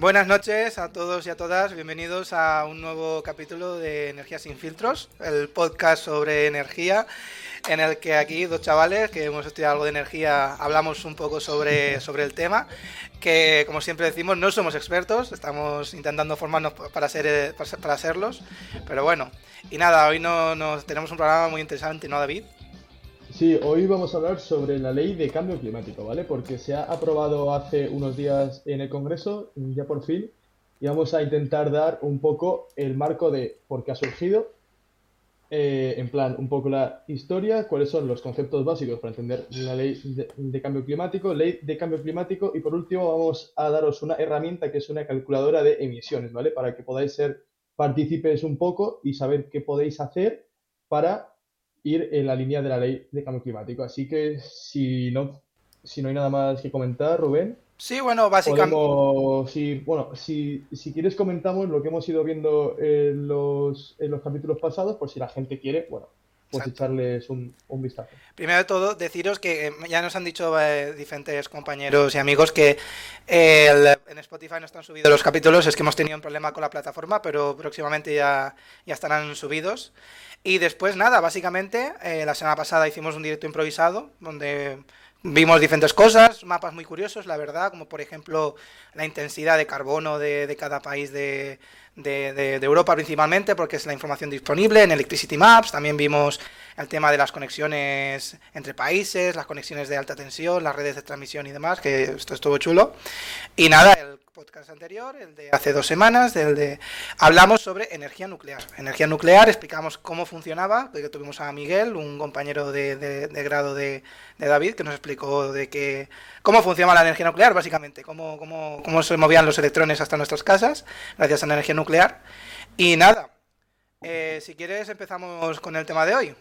Buenas noches a todos y a todas, bienvenidos a un nuevo capítulo de Energía sin filtros, el podcast sobre energía, en el que aquí dos chavales que hemos estudiado algo de energía hablamos un poco sobre, sobre el tema, que como siempre decimos no somos expertos, estamos intentando formarnos para, ser, para serlos, pero bueno, y nada, hoy no, nos tenemos un programa muy interesante, ¿no David? Sí, hoy vamos a hablar sobre la ley de cambio climático, ¿vale? Porque se ha aprobado hace unos días en el Congreso, ya por fin, y vamos a intentar dar un poco el marco de por qué ha surgido, eh, en plan, un poco la historia, cuáles son los conceptos básicos para entender la ley de, cambio climático, ley de cambio climático, y por último vamos a daros una herramienta que es una calculadora de emisiones, ¿vale? Para que podáis ser partícipes un poco y saber qué podéis hacer para ir en la línea de la ley de cambio climático. Así que si no, si no hay nada más que comentar, Rubén. Sí, bueno, básicamente. si, bueno, si, si, quieres comentamos lo que hemos ido viendo en los, en los capítulos pasados, por si la gente quiere, bueno, pues echarles un, un, vistazo. Primero de todo, deciros que eh, ya nos han dicho eh, diferentes compañeros y amigos que eh, en Spotify no están subidos los capítulos, es que hemos tenido un problema con la plataforma, pero próximamente ya, ya estarán subidos. Y después, nada, básicamente, la semana pasada hicimos un directo improvisado, donde Vimos diferentes cosas, mapas muy curiosos, la verdad, como por ejemplo la intensidad de carbono de, de cada país de, de, de, Europa principalmente, porque es la información disponible en Electricity Maps. También vimos el tema de las conexiones entre países, las conexiones de alta tensión, las redes de transmisión y demás, que esto estuvo chulo. Y nada, el podcast anterior, el de hace dos semanas, del de hablamos sobre energía nuclear. Energía nuclear, explicamos cómo funcionaba, que tuvimos a Miguel, un compañero de, grado de, David, que nos explicó de que cómo funcionaba la energía nuclear, básicamente, cómo, cómo, cómo se movían los electrones hasta nuestras casas, gracias a la energía nuclear. Y nada, eh, si quieres empezamos con el tema de hoy.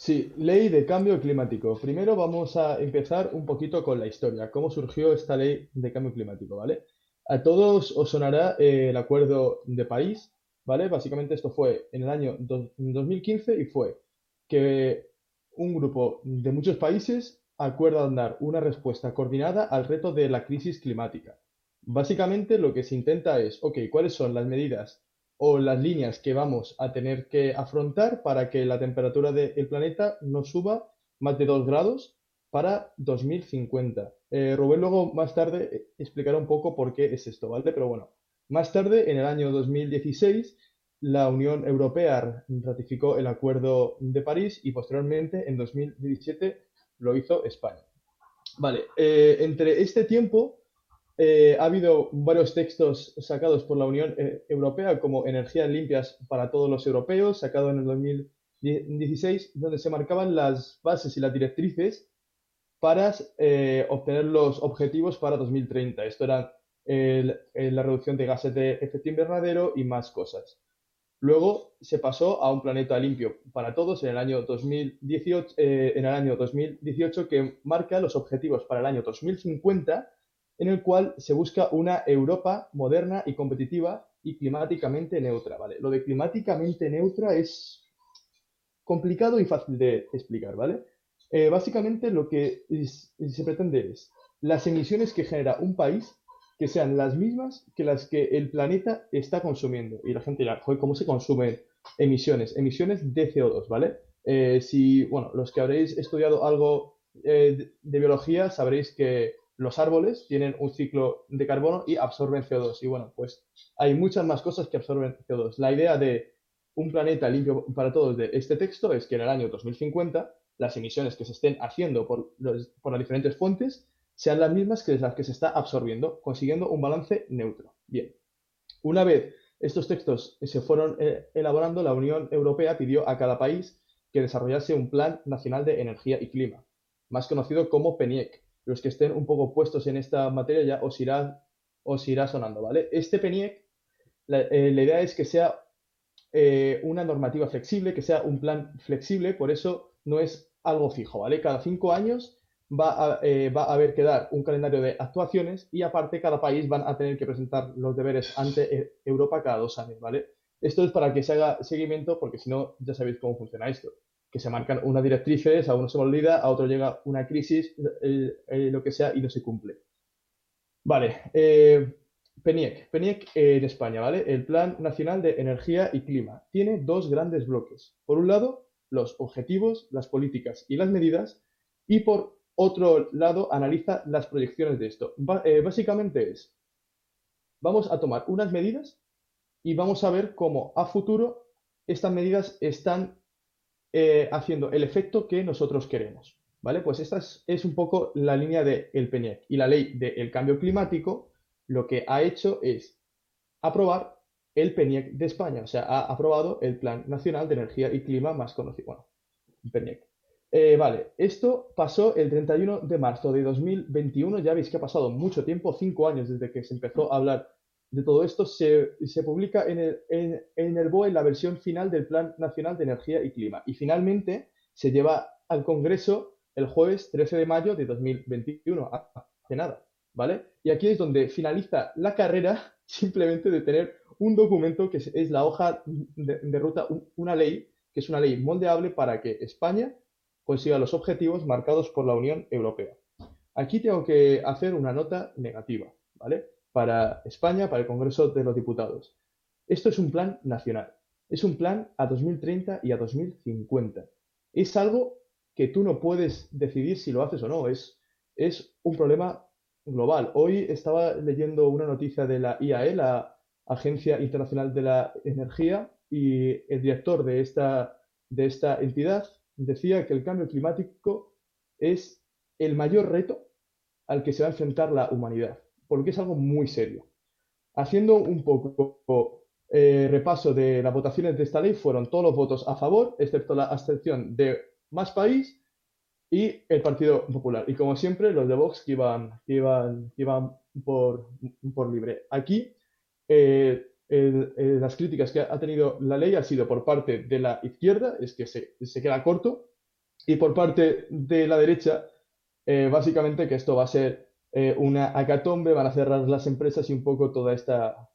Sí, ley de cambio climático. Primero vamos a empezar un poquito con la historia, cómo surgió esta ley de cambio climático, ¿vale? A todos os sonará eh, el Acuerdo de París, ¿vale? Básicamente esto fue en el año 2015 y fue que un grupo de muchos países acuerdan dar una respuesta coordinada al reto de la crisis climática. Básicamente lo que se intenta es, ok, ¿cuáles son las medidas o las líneas que vamos a tener que afrontar para que la temperatura del planeta no suba más de 2 grados para 2050. Eh, Rubén luego más tarde eh, explicará un poco por qué es esto, ¿vale? Pero bueno, más tarde, en el año 2016, la Unión Europea ratificó el Acuerdo de París y posteriormente, en 2017, lo hizo España. Vale, eh, entre este tiempo eh, ha habido varios textos sacados por la Unión eh, Europea como Energías limpias para todos los europeos, sacado en el 2016, donde se marcaban las bases y las directrices para eh, obtener los objetivos para 2030. Esto era la reducción de gases de efecto invernadero y más cosas. Luego se pasó a un planeta limpio para todos en el año 2018, en el año 2018 que marca los objetivos para el año 2050 en el cual se busca una Europa moderna y competitiva y climáticamente neutra, ¿vale? Lo de climáticamente neutra es complicado y fácil de explicar, ¿vale? Eh, básicamente lo que se pretende es las emisiones que genera un país que sean las mismas que las que el planeta está consumiendo. Y la gente dirá, ¿cómo se consumen emisiones? Emisiones de CO2, ¿vale? Eh, si, bueno, los que habréis estudiado algo eh, de biología sabréis que los árboles tienen un ciclo de carbono y absorben CO2. Y bueno, pues hay muchas más cosas que absorben CO2. La idea de un planeta limpio para todos de este texto es que en el año 2050 las emisiones que se estén haciendo por, por las diferentes fuentes sean las mismas que las que se está absorbiendo, consiguiendo un balance neutro. Bien, una vez estos textos se fueron eh, elaborando, la Unión Europea pidió a cada país que desarrollase un Plan Nacional de Energía y Clima, más conocido como PENIEC, los que estén un poco puestos en esta materia ya os irá, os irá sonando, ¿vale? Este PENIEC, la, eh, idea es que sea eh, una normativa flexible, que sea un plan flexible, por eso no es algo fijo, ¿vale? Cada cinco años va a, eh, va a haber que dar un calendario de actuaciones y aparte cada país van a tener que presentar los deberes ante Europa cada dos años, ¿vale? Esto es para que se haga seguimiento porque si no ya sabéis cómo funciona esto. Que se marcan unas directrices, a uno se olvida, a otro llega una crisis, lo que sea, y no se cumple. Vale, eh, PENIEC, PENIEC en España, ¿vale? El Plan Nacional de Energía y Clima. Tiene dos grandes bloques. Por un lado, los objetivos, las políticas y las medidas, y por otro lado, analiza las proyecciones de esto. Eh, básicamente es, vamos a tomar unas medidas y vamos a ver cómo a futuro estas medidas están eh, haciendo el efecto que nosotros queremos. ¿Vale? Pues esta es, un poco la línea del el PENIEC. Y la ley del cambio climático lo que ha hecho es aprobar el PENIEC de España. O sea, ha aprobado el Plan Nacional de Energía y Clima más conocido. Bueno, PENIEC. Eh, vale, esto pasó el 31 de marzo de 2021. Ya veis que ha pasado mucho tiempo, cinco años desde que se empezó a hablar de todo esto. Se, publica en el, en, el BOE la versión final del Plan Nacional de Energía y Clima. Y finalmente se lleva al Congreso el jueves 13 de mayo de 2021. Hace nada, ¿vale? Y aquí es donde finaliza la carrera simplemente de tener un documento que es la hoja de, de ruta, una ley, que es una ley moldeable para que España consiga los objetivos marcados por la Unión Europea. Aquí tengo que hacer una nota negativa, ¿vale? Para España, para el Congreso de los Diputados. Esto es un plan nacional. Es un plan a 2030 y a 2050. Es algo que tú no puedes decidir si lo haces o no. Es, es un problema global. Hoy estaba leyendo una noticia de la IAE, la Agencia Internacional de la Energía, y el director de esta, de esta entidad decía que el cambio climático es el mayor reto al que se va a enfrentar la humanidad, porque es algo muy serio. Haciendo un poco eh, repaso de las votaciones de esta ley, fueron todos los votos a favor, excepto la abstención de Más País y el Partido Popular. Y como siempre, los de Vox que iban, iban, iban por, por libre. Aquí eh, las críticas que ha tenido la ley ha sido por parte de la izquierda, es que se, queda corto, y por parte de la derecha, eh, básicamente que esto va a ser eh, una acatombe, van a cerrar las empresas y un poco toda esta,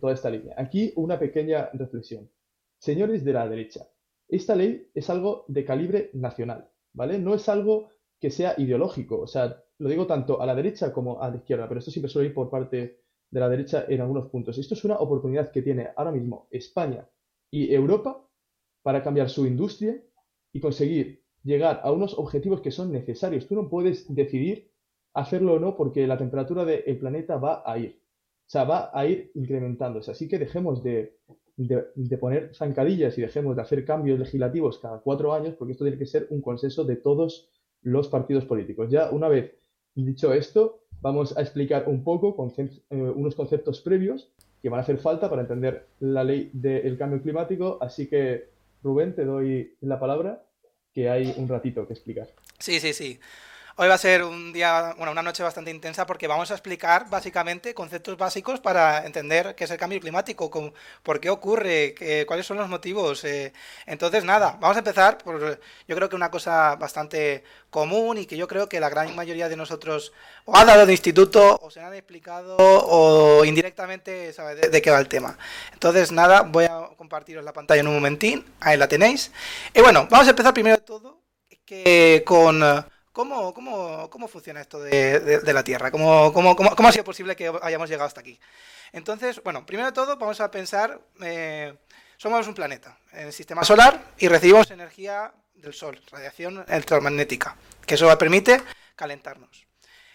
toda esta línea. Aquí una pequeña reflexión. Señores de la derecha, esta ley es algo de calibre nacional, ¿vale? No es algo que sea ideológico, o sea, lo digo tanto a la derecha como a la izquierda, pero esto siempre suele ir por parte de la derecha en algunos puntos. Esto es una oportunidad que tiene ahora mismo España y Europa para cambiar su industria y conseguir llegar a unos objetivos que son necesarios. Tú no puedes decidir hacerlo o no porque la temperatura del planeta va a ir. O sea, va a ir incrementándose. Así que dejemos de, de, poner zancadillas y dejemos de hacer cambios legislativos cada cuatro años porque esto tiene que ser un consenso de todos los partidos políticos. Ya una vez dicho esto, vamos a explicar un poco eh, unos conceptos previos que van a hacer falta para entender la ley del cambio climático. Así que, Rubén, te doy la palabra, que hay un ratito que explicar. Sí, sí, sí. Hoy va a ser un día, bueno, una noche bastante intensa porque vamos a explicar básicamente conceptos básicos para entender qué es el cambio climático, por qué ocurre, cuáles son los motivos. Eh. Entonces, nada, vamos a empezar por, yo creo que una cosa bastante común y que yo creo que la gran mayoría de nosotros o ha dado de instituto o se han explicado o indirectamente sabe de, de qué va el tema. Entonces, nada, voy a compartiros la pantalla en un momentín, ahí la tenéis. Y bueno, vamos a empezar primero de todo que con ¿Cómo, cómo, cómo funciona esto de, la Tierra? ¿Cómo, ¿Cómo, cómo, ha sido posible que hayamos llegado hasta aquí? Entonces, bueno, primero de todo vamos a pensar, eh, somos un planeta en el sistema solar y recibimos energía del Sol, radiación electromagnética, que eso permite calentarnos.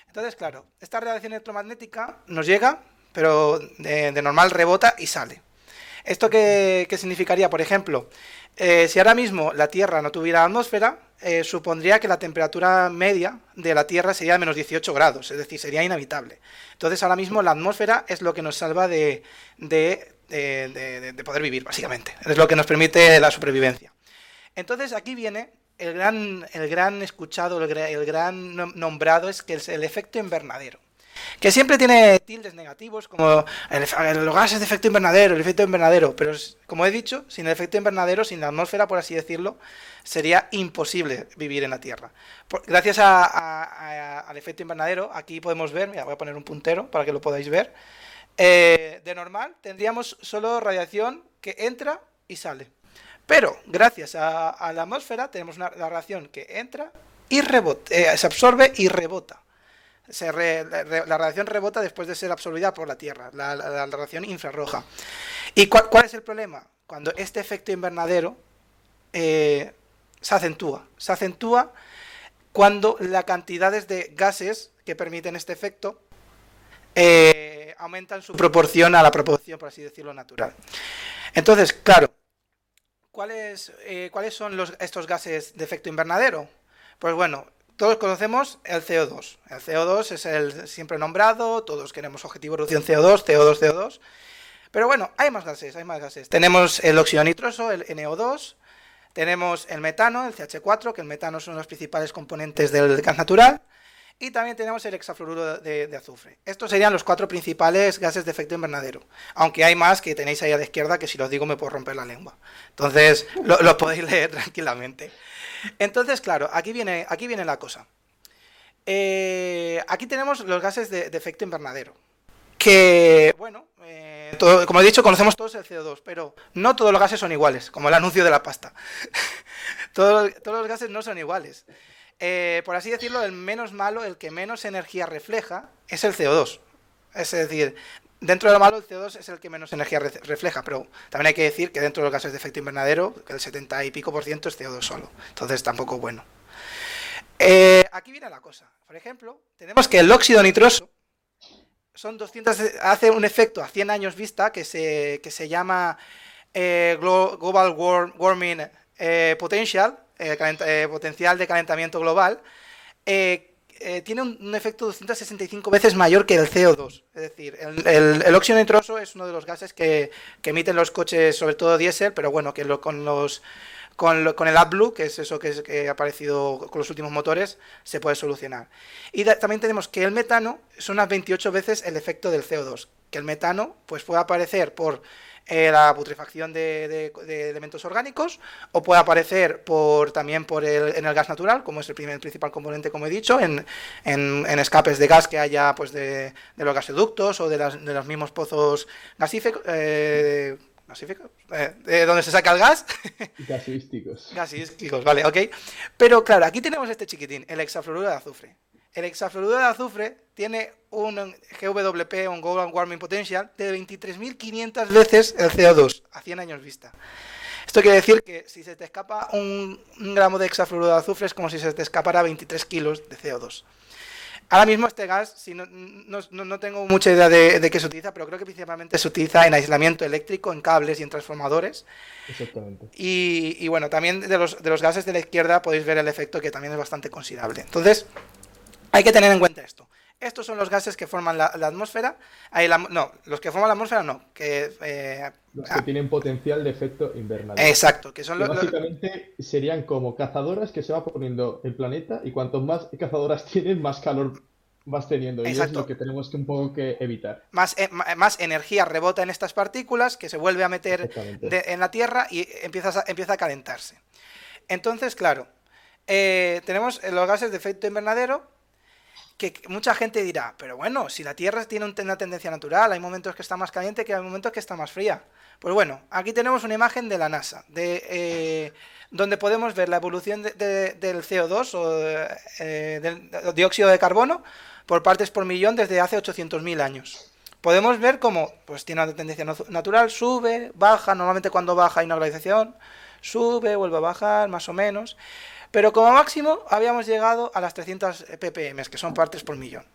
Entonces, claro, esta radiación electromagnética nos llega, pero de, normal rebota y sale. ¿Esto qué, qué significaría? Por ejemplo, eh, si ahora mismo la Tierra no tuviera atmósfera, eh, supondría que la temperatura media de la Tierra sería de menos 18 grados, es decir, sería inhabitable. Entonces ahora mismo la atmósfera es lo que nos salva de, poder vivir, básicamente. Es lo que nos permite la supervivencia. Entonces aquí viene el gran, el gran escuchado, el, gran nombrado, es que es el efecto invernadero que siempre tiene tildes negativos, como los gases de efecto invernadero, el efecto invernadero, pero como he dicho, sin el efecto invernadero, sin la atmósfera, por así decirlo, sería imposible vivir en la Tierra. gracias al efecto invernadero, aquí podemos ver, mira, voy a poner un puntero para que lo podáis ver, eh, de normal tendríamos solo radiación que entra y sale. Pero gracias a, la atmósfera tenemos una, la radiación que entra y rebota, eh, se absorbe y rebota. La, radiación rebota después de ser absorbida por la Tierra, la, radiación infrarroja. ¿Y cuál, es el problema? Cuando este efecto invernadero eh, se acentúa. Se acentúa cuando las cantidades de gases que permiten este efecto eh, aumentan su proporción a la proporción, por así decirlo, natural. Entonces, claro, ¿cuáles, eh, ¿cuáles son estos gases de efecto invernadero? Pues bueno, todos conocemos el CO2. El CO2 es el siempre nombrado, todos queremos objetivo de reducción CO2, CO2, CO2. Pero bueno, hay más gases, hay más gases. Tenemos el óxido nitroso, el NO2, tenemos el metano, el CH4, que el metano es uno de los principales componentes del gas natural. Y también tenemos el hexafluoruro de, azufre. Estos serían los cuatro principales gases de efecto invernadero. Aunque hay más que tenéis ahí a la izquierda que si los digo me puedo romper la lengua. Entonces lo, podéis leer tranquilamente. Entonces, claro, aquí viene, aquí viene la cosa. Eh, aquí tenemos los gases de, efecto invernadero. Que, bueno, eh, como he dicho, conocemos todos el CO2, pero no todos los gases son iguales, como el anuncio de la pasta. todos, todos los gases no son iguales. Eh, por así decirlo, el menos malo, el que menos energía refleja, es el CO2. Es decir, dentro de lo malo, el CO2 es el que menos energía refleja, pero también hay que decir que dentro de los gases de efecto invernadero, el 70 y pico por ciento es CO2 solo. Entonces tampoco bueno. Eh, aquí viene la cosa. Por ejemplo, tenemos que el óxido nitroso son 200, hace un efecto a 100 años vista que se, que se llama eh, Global Warming Potential, eh, eh, potencial de calentamiento global, eh, tiene un, efecto 265 veces mayor que el CO2. Es decir, el, óxido nitroso es uno de los gases que, emiten los coches, sobre todo diésel, pero bueno, que con los con, con, el AdBlue, que es eso que, que, ha aparecido con los últimos motores, se puede solucionar. Y también tenemos que el metano son unas 28 veces el efecto del CO2, que el metano pues puede aparecer por eh, la putrefacción de, elementos orgánicos o puede aparecer por también por el, en el gas natural, como es el primer principal componente, como he dicho, en, escapes de gas que haya pues de, los gasoductos o de, los mismos pozos gasíficos. Eh, eh, de donde se saca el gas. Gasísticos. Gasísticos, vale, ok. Pero claro, aquí tenemos este chiquitín, el hexafluoruro de azufre. El hexafluoruro de azufre tiene un GWP, un Global Warming Potential, de 23.500 veces el CO2 a 100 años vista. Esto quiere decir que si se te escapa un, gramo de hexafluoruro de azufre es como si se te escapara 23 kilos de CO2. Ahora mismo este gas, si no, no, tengo mucha idea de, qué se utiliza, pero creo que principalmente se utiliza en aislamiento eléctrico, en cables y en transformadores. Exactamente. Y, y bueno, también de los, de los gases de la izquierda podéis ver el efecto que también es bastante considerable. Entonces, hay que tener en cuenta esto. Estos son los gases que forman la, atmósfera. no, los que forman la atmósfera no. Que, eh, los que ah. tienen potencial de efecto invernadero. Exacto, que son los. Básicamente serían como cazadoras que se va poniendo el planeta y cuanto más cazadoras tienen, más calor vas teniendo. Y es lo que tenemos que un poco que evitar. Más, eh, más energía rebota en estas partículas que se vuelve a meter en la Tierra y empieza a, empieza a calentarse. Entonces, claro, eh, tenemos los gases de efecto invernadero que mucha gente dirá, pero bueno, si la Tierra tiene una tendencia natural, hay momentos que está más caliente que hay momentos que está más fría. Pues bueno, aquí tenemos una imagen de la NASA, de, eh, donde podemos ver la evolución del CO2 o eh, del dióxido de carbono por partes por millón desde hace 800.000 años. Podemos ver cómo pues, tiene una tendencia natural, sube, baja, normalmente cuando baja hay una globalización, sube, vuelve a bajar, más o menos. Pero como máximo habíamos llegado a las 300 ppm, que son partes por millón.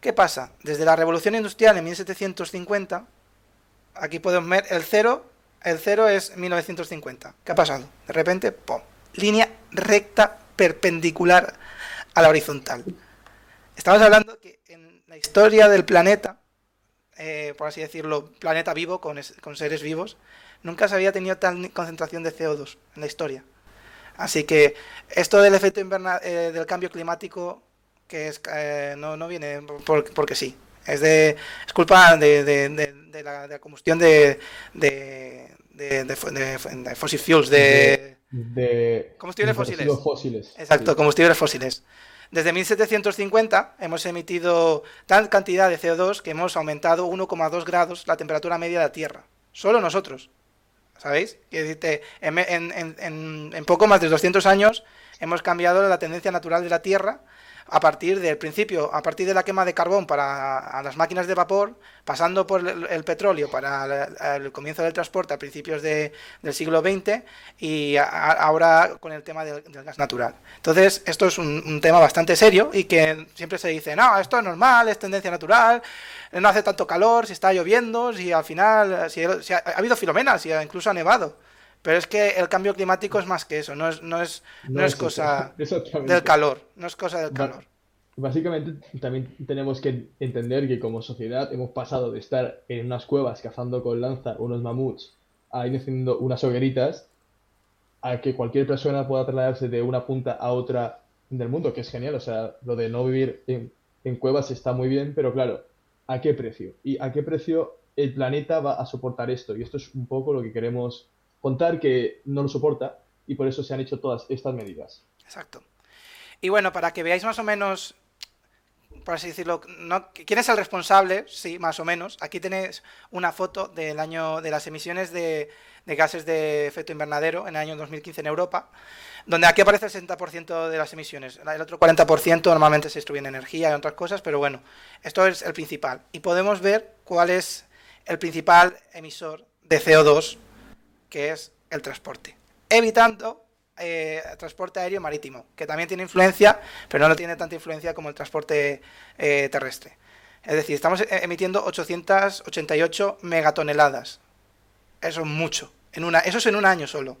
¿Qué pasa? Desde la revolución industrial en 1750, aquí podemos ver el cero, el cero es 1950. ¿Qué ha pasado? De repente, ¡pum! Línea recta perpendicular a la horizontal. Estamos hablando que en la historia del planeta, eh, por así decirlo, planeta vivo, con, con seres vivos, nunca se había tenido tal concentración de CO2 en la historia. Así que esto del efecto invernal, eh, del cambio climático, que es eh, no, no viene porque sí. Es de es culpa de, de, de, la, combustión de, de, de, fossil fuels, de, combustibles fósiles. fósiles. Exacto, combustibles fósiles. Desde 1750 hemos emitido tal cantidad de CO2 que hemos aumentado 1,2 grados la temperatura media de la Tierra. Solo nosotros. ¿Sabéis? En, en, poco más de 200 años hemos cambiado la tendencia natural de la Tierra a partir del principio, a partir de la quema de carbón para las máquinas de vapor, pasando por el, petróleo para el, comienzo del transporte a principios del siglo XX y ahora con el tema del, gas natural. Entonces, esto es un, tema bastante serio y que siempre se dice, no, esto es normal, es tendencia natural, no hace tanto calor, si está lloviendo, si al final, si, ha, ha, habido filomenas, si incluso ha nevado. Pero es que el cambio climático es más que eso, no es, no es, no, es, cosa del calor, no es cosa del calor. Básicamente también tenemos que entender que como sociedad hemos pasado de estar en unas cuevas cazando con lanza unos mamuts a ir haciendo unas hogueritas a que cualquier persona pueda trasladarse de una punta a otra del mundo, que es genial. O sea, lo de no vivir en, en cuevas está muy bien, pero claro, ¿a qué precio? ¿Y a qué precio el planeta va a soportar esto? Y esto es un poco lo que queremos contar que no lo soporta y por eso se han hecho todas estas medidas. Exacto. Y bueno, para que veáis más o menos, por así decirlo, quién es el responsable, sí, más o menos. Aquí tenéis una foto del año de las emisiones de, gases de efecto invernadero en el año 2015 en Europa, donde aquí aparece el 60% de las emisiones. El otro 40% normalmente se destruye en energía y otras cosas, pero bueno, esto es el principal. Y podemos ver cuál es el principal emisor de CO2 que es el transporte, evitando eh, transporte aéreo marítimo, que también tiene influencia, pero no tiene tanta influencia como el transporte eh, terrestre. Es decir, estamos e-, emitiendo 888 megatoneladas. Eso es mucho. En una, eso es en un año solo.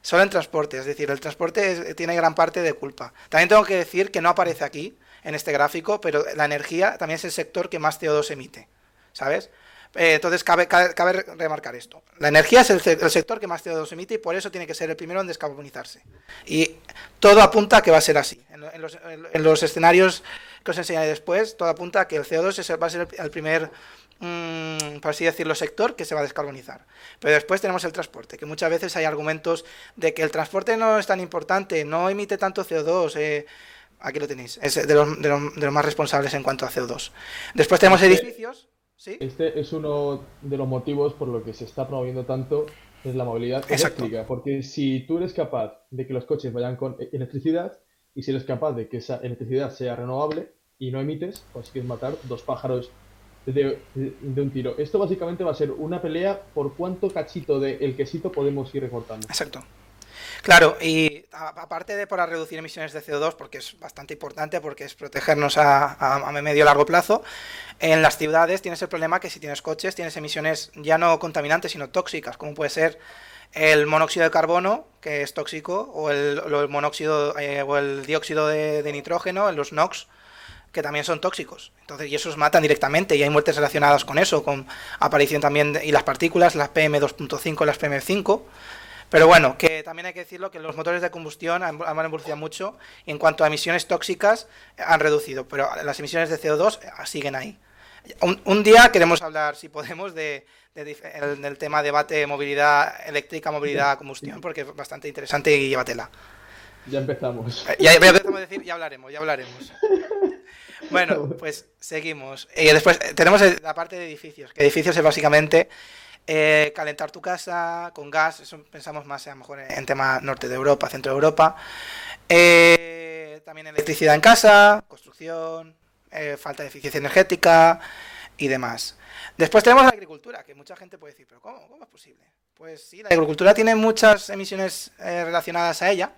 Solo en transporte. Es decir, el transporte tiene gran parte de culpa. También tengo que decir que no aparece aquí, en este gráfico, pero la energía también es el sector que más CO2 emite. ¿Sabes? Eh, entonces cabe, cabe, remarcar esto. La energía es el, sector que más CO2 emite y por eso tiene que ser el primero en descarbonizarse. Y todo apunta a que va a ser así. En, los, escenarios que os enseñaré después, todo apunta a que el CO2 va a ser el, primer, mm, por así decirlo, sector que se va a descarbonizar. Pero después tenemos el transporte, que muchas veces hay argumentos de que el transporte no es tan importante, no emite tanto CO2. Eh, aquí lo tenéis, es de los, de los más responsables en cuanto a CO2. Después tenemos edificios este es uno de los motivos por lo que se está promoviendo tanto es la movilidad eléctrica, porque si tú eres capaz de que los coches vayan con electricidad y si eres capaz de que esa electricidad sea renovable y no emites, consigues matar dos pájaros de, un tiro. Esto básicamente va a ser una pelea por cuánto cachito del quesito podemos ir recortando. Exacto. Claro, y aparte de para reducir emisiones de CO2, porque es bastante importante, porque es protegernos a, a medio largo plazo, en las ciudades tienes el problema que si tienes coches tienes emisiones ya no contaminantes, sino tóxicas, como puede ser el monóxido de carbono, que es tóxico, o el, monóxido eh, o el dióxido de, de, nitrógeno, los NOx, que también son tóxicos. Entonces, y esos matan directamente, y hay muertes relacionadas con eso, con aparición también y las partículas, las PM2.5, las PM5. Pero bueno, que también hay que decirlo que los motores de combustión han, evolucionado mucho y en cuanto a emisiones tóxicas han reducido, pero las emisiones de CO2 siguen ahí. Un, día queremos hablar, si podemos, de, del tema debate movilidad eléctrica, movilidad combustión, porque es bastante interesante y llévatela. Ya empezamos. Eh, ya, empezamos a decir, ya hablaremos, ya hablaremos. Bueno, pues seguimos. Y después eh, tenemos la parte de edificios, que edificios es básicamente eh, calentar tu casa con gas, eso pensamos más a lo mejor en, tema norte de Europa, centro de Europa. Eh, también electricidad en casa, construcción, eh, falta de eficiencia energética y demás. Después tenemos la agricultura, que mucha gente puede decir, pero ¿cómo? ¿Cómo es posible? Pues sí, la agricultura tiene muchas emisiones relacionadas a ella,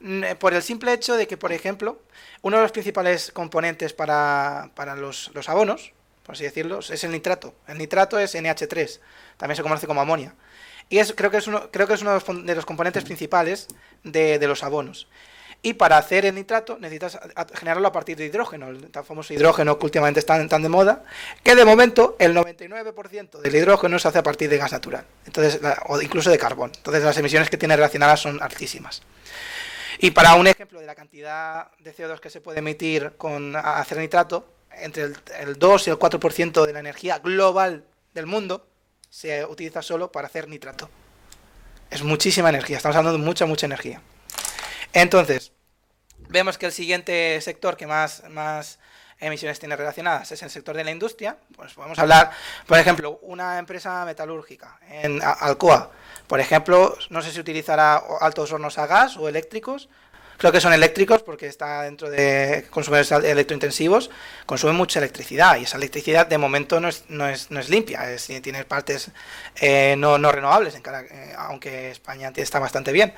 mm, por el simple hecho de que, por ejemplo, uno de los principales componentes para, para los, los abonos, por así decirlo, es el nitrato. El nitrato es NH3, también se conoce como amonia. Y es, creo, que es uno, creo que es uno de los componentes principales de, los abonos. Y para hacer el nitrato necesitas generarlo a partir de hidrógeno, el famoso hidrógeno que últimamente está tan de moda, que de momento el 99% del hidrógeno se hace a partir de gas natural, entonces o incluso de carbón. Entonces las emisiones que tiene relacionadas son altísimas. Y para un ejemplo de la cantidad de CO2 que se puede emitir con hacer nitrato, entre el, 2 y el 4% de la energía global del mundo se utiliza solo para hacer nitrato. Es muchísima energía, estamos hablando de mucha, mucha energía. Entonces, vemos que el siguiente sector que más, más emisiones tiene relacionadas es el sector de la industria, pues podemos hablar, por ejemplo, una empresa metalúrgica en Alcoa, por ejemplo, no sé si utilizará altos hornos a gas o eléctricos, Creo que son eléctricos porque está dentro de consumidores electrointensivos, consumen mucha electricidad y esa electricidad de momento no es, no es, no es limpia, tiene partes eh, no, no, renovables, en eh, aunque España está bastante bien.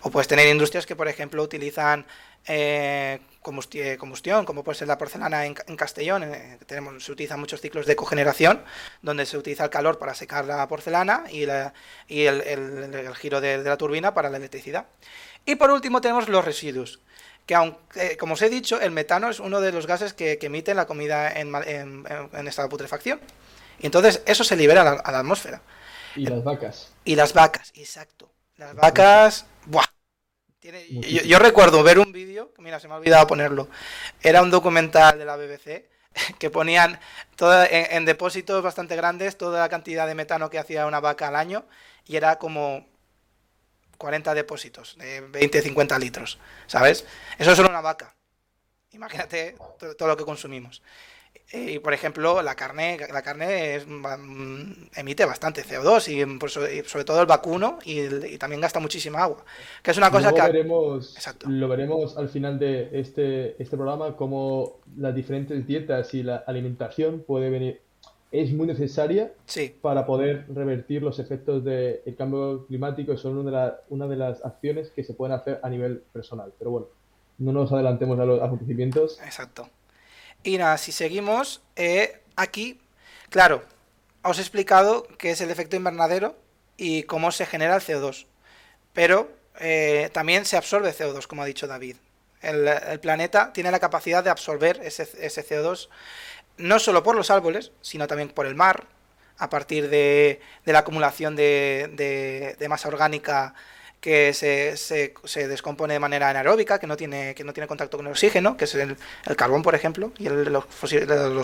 O puedes tener industrias que, por ejemplo, utilizan eh, combustión, como puede ser la porcelana en, Castellón, tenemos, se utilizan muchos ciclos de cogeneración, donde se utiliza el calor para secar la porcelana y, y el, giro de la turbina para la electricidad. Y por último tenemos los residuos, que aunque, como os he dicho, el metano es uno de los gases que, emite la comida en, estado de putrefacción. Y entonces eso se libera a la, atmósfera. Y las vacas. Y las vacas, exacto. Las vacas... ¡Buah! yo, recuerdo ver un vídeo, mira, se me ha olvidado ponerlo. Era un documental de la BBC que ponían toda, en, depósitos bastante grandes toda la cantidad de metano que hacía una vaca al año y era como 40 depósitos de 20, 50 litros, ¿sabes? Eso es solo una vaca. Imagínate todo, lo que consumimos. Y por ejemplo, la carne, la carne mm, emite bastante CO2 y, sobre todo el vacuno y, también gasta muchísima agua. Que es una cosa que veremos, lo veremos al final de este, este programa cómo las diferentes dietas y la alimentación puede venir es muy necesaria para poder revertir los efectos del cambio climático y son una de, una de las acciones que se pueden hacer a nivel personal. Pero bueno, no nos adelantemos a los acontecimientos. Exacto. Y nada, si seguimos, eh, aquí, claro, os he explicado qué es el efecto invernadero y cómo se genera el CO2. Pero eh, también se absorbe CO2, como ha dicho David. El, el, planeta tiene la capacidad de absorber ese, ese CO2 no solo por los árboles, sino también por el mar, a partir de, la acumulación de, de, masa orgánica que se, se, descompone de manera anaeróbica, que no tiene, que no tiene contacto con el oxígeno, que es el, carbón, por ejemplo, y los,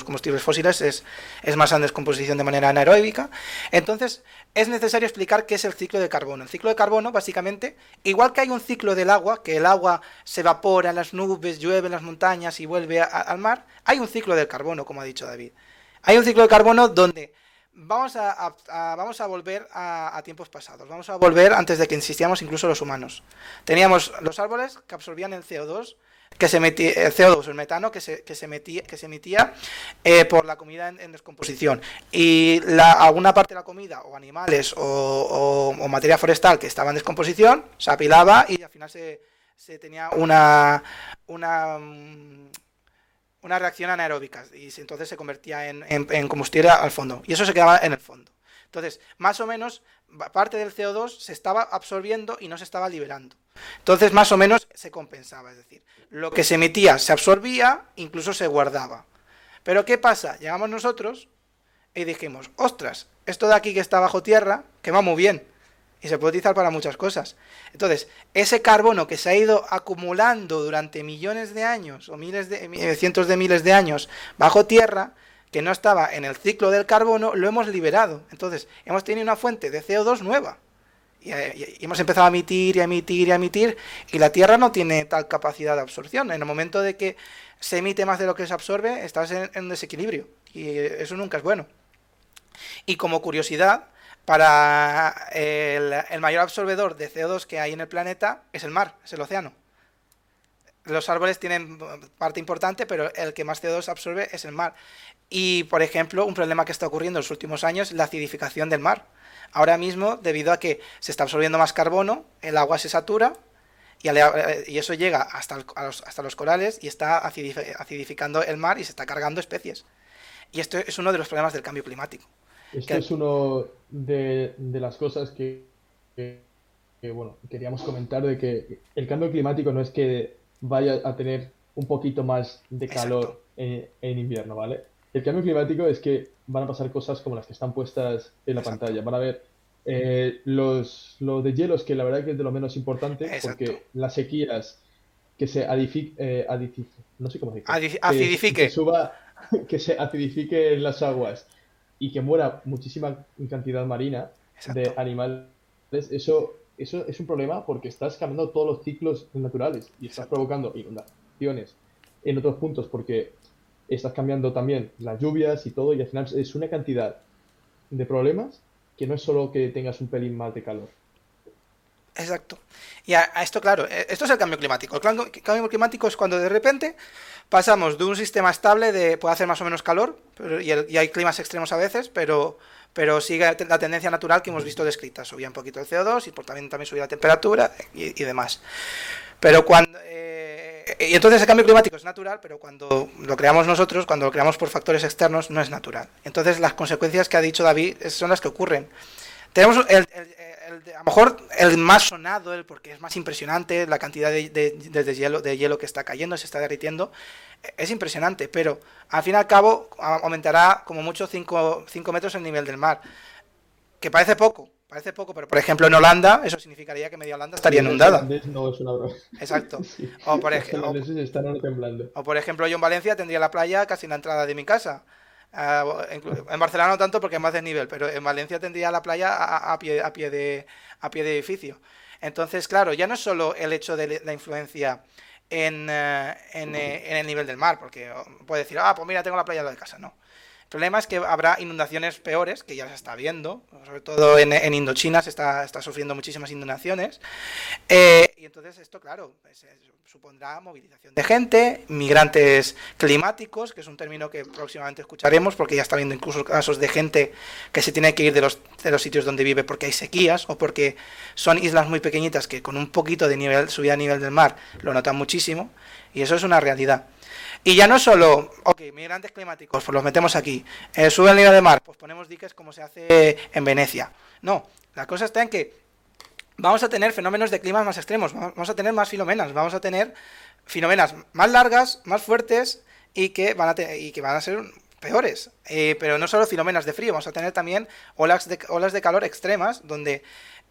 combustibles fósiles es, es masa en descomposición de manera anaeróbica. Entonces, es necesario explicar qué es el ciclo de carbono. El ciclo de carbono, básicamente, igual que hay un ciclo del agua, que el agua se evapora en las nubes, llueve en las montañas y vuelve al mar, hay un ciclo del carbono, como ha dicho David. Hay un ciclo de carbono donde vamos a, vamos a volver a, tiempos pasados. Vamos a volver antes de que existíamos incluso los humanos. Teníamos los árboles que absorbían el CO2, que se emitía, el CO2, el metano que se, que se, metía, que se emitía eh, por la comida en, descomposición. Y alguna parte de la comida, o animales, o, o, materia forestal que estaba en descomposición, se apilaba y al final se, se tenía una, una mm, una reacción anaeróbica y entonces se convertía en, combustible al fondo y eso se quedaba en el fondo. Entonces, más o menos, parte del CO2 se estaba absorbiendo y no se estaba liberando. Entonces, más o menos se compensaba, es decir, lo que se emitía se absorbía, incluso se guardaba. Pero ¿qué pasa? Llegamos nosotros y dijimos, ostras, esto de aquí que está bajo tierra, que va muy bien y se puede utilizar para muchas cosas. Entonces, ese carbono que se ha ido acumulando durante millones de años o miles de eh, cientos de miles de años bajo tierra, que no estaba en el ciclo del carbono, lo hemos liberado. Entonces, hemos tenido una fuente de CO2 nueva. Y, eh, hemos empezado a emitir y a emitir y a emitir y la Tierra no tiene tal capacidad de absorción. En el momento de que se emite más de lo que se absorbe, estás en, en desequilibrio y eso nunca es bueno. Y como curiosidad, para el, mayor absorbedor de CO2 que hay en el planeta es el mar, es el océano. Los árboles tienen parte importante, pero el que más CO2 absorbe es el mar. Y, por ejemplo, un problema que está ocurriendo en los últimos años es la acidificación del mar. Ahora mismo, debido a que se está absorbiendo más carbono, el agua se satura y, eso llega hasta, hasta los corales y está acidificando el mar y se está cargando especies. Y esto es uno de los problemas del cambio climático. Esto es uno de, las cosas que, bueno, queríamos comentar de que el cambio climático no es que vaya a tener un poquito más de calor en, invierno, ¿vale? El cambio climático es que van a pasar cosas como las que están puestas en la pantalla. Van a ver eh, los, los de hielos, que la verdad que es de lo menos importante, porque las sequías que se adifique, eh, no sé cómo se dice, acidifique. Que, suba, que se acidifique en las aguas y que muera muchísima cantidad marina de animales, eso, eso es un problema porque estás cambiando todos los ciclos naturales y estás provocando inundaciones en otros puntos porque estás cambiando también las lluvias y todo, y al final es una cantidad de problemas que no es solo que tengas un pelín más de calor. Exacto. Y a, esto, claro, e, esto es el cambio climático. El cambio, climático es cuando de repente pasamos de un sistema estable de puede hacer más o menos calor, y, hay climas extremos a veces, pero, pero sigue la tendencia natural que hemos visto descrita. Subía un poquito el CO2 y por también, también subía la temperatura y, demás. Pero cuando... Eh, y entonces el cambio climático es natural, pero cuando lo creamos nosotros, cuando lo creamos por factores externos, no es natural. Entonces las consecuencias que ha dicho David son las que ocurren. Tenemos el, a lo mejor el más sonado, el porque es más impresionante, la cantidad de, hielo, de hielo que está cayendo, se está derritiendo, es impresionante, pero al fin y al cabo aumentará como mucho 5 metros el nivel del mar, que parece poco, parece poco, pero por ejemplo en Holanda eso significaría que media Holanda estaría inundada. No es una broma. Exacto. O por, ejemplo, o por ejemplo yo en Valencia tendría la playa casi en la entrada de mi casa. En Barcelona no tanto porque es más desnivel, pero en Valencia tendría la playa a, pie, a, pie, de, a pie de edificio. Entonces, claro, ya no es solo el hecho de la influencia en, eh, en, eh, en, el nivel del mar, porque puede decir, ah, pues mira, tengo la playa de casa. No. El problema es que habrá inundaciones peores, que ya se está viendo, sobre todo en, Indochina se está, sufriendo muchísimas inundaciones. Eh, y entonces esto, claro, pues, supondrá movilización de gente, migrantes climáticos, que es un término que próximamente escucharemos, porque ya está habiendo incluso casos de gente que se tiene que ir de los, de los sitios donde vive porque hay sequías o porque son islas muy pequeñitas que con un poquito de nivel, subida a nivel del mar lo notan muchísimo, y eso es una realidad. Y ya no solo, ok, migrantes climáticos, pues los metemos aquí. Eh, sube el nivel de mar, pues ponemos diques como se hace en Venecia. No, la cosa está en que vamos a tener fenómenos de climas más extremos, vamos a tener más filomenas, vamos a tener filomenas más largas, más fuertes y que van a, y que van a ser peores. Eh, pero no solo filomenas de frío, vamos a tener también olas de, olas de calor extremas, donde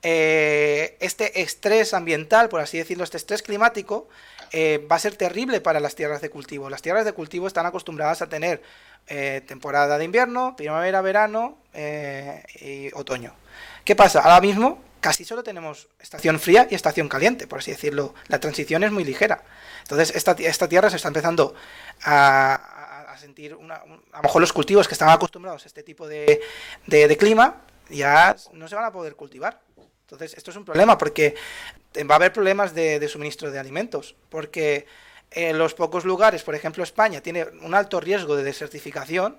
eh, este estrés ambiental, por así decirlo, este estrés climático, eh, va a ser terrible para las tierras de cultivo. Las tierras de cultivo están acostumbradas a tener eh, temporada de invierno, primavera, verano y otoño. ¿Qué pasa? Ahora mismo casi solo tenemos estación fría y estación caliente, por así decirlo. La transición es muy ligera. Entonces esta, esta tierra se está empezando a, sentir, una, a lo mejor los cultivos que estaban acostumbrados a este tipo de, de clima ya no se van a poder cultivar. Entonces, esto es un problema porque va a haber problemas de, suministro de alimentos, porque en los pocos lugares, por ejemplo España, tiene un alto riesgo de desertificación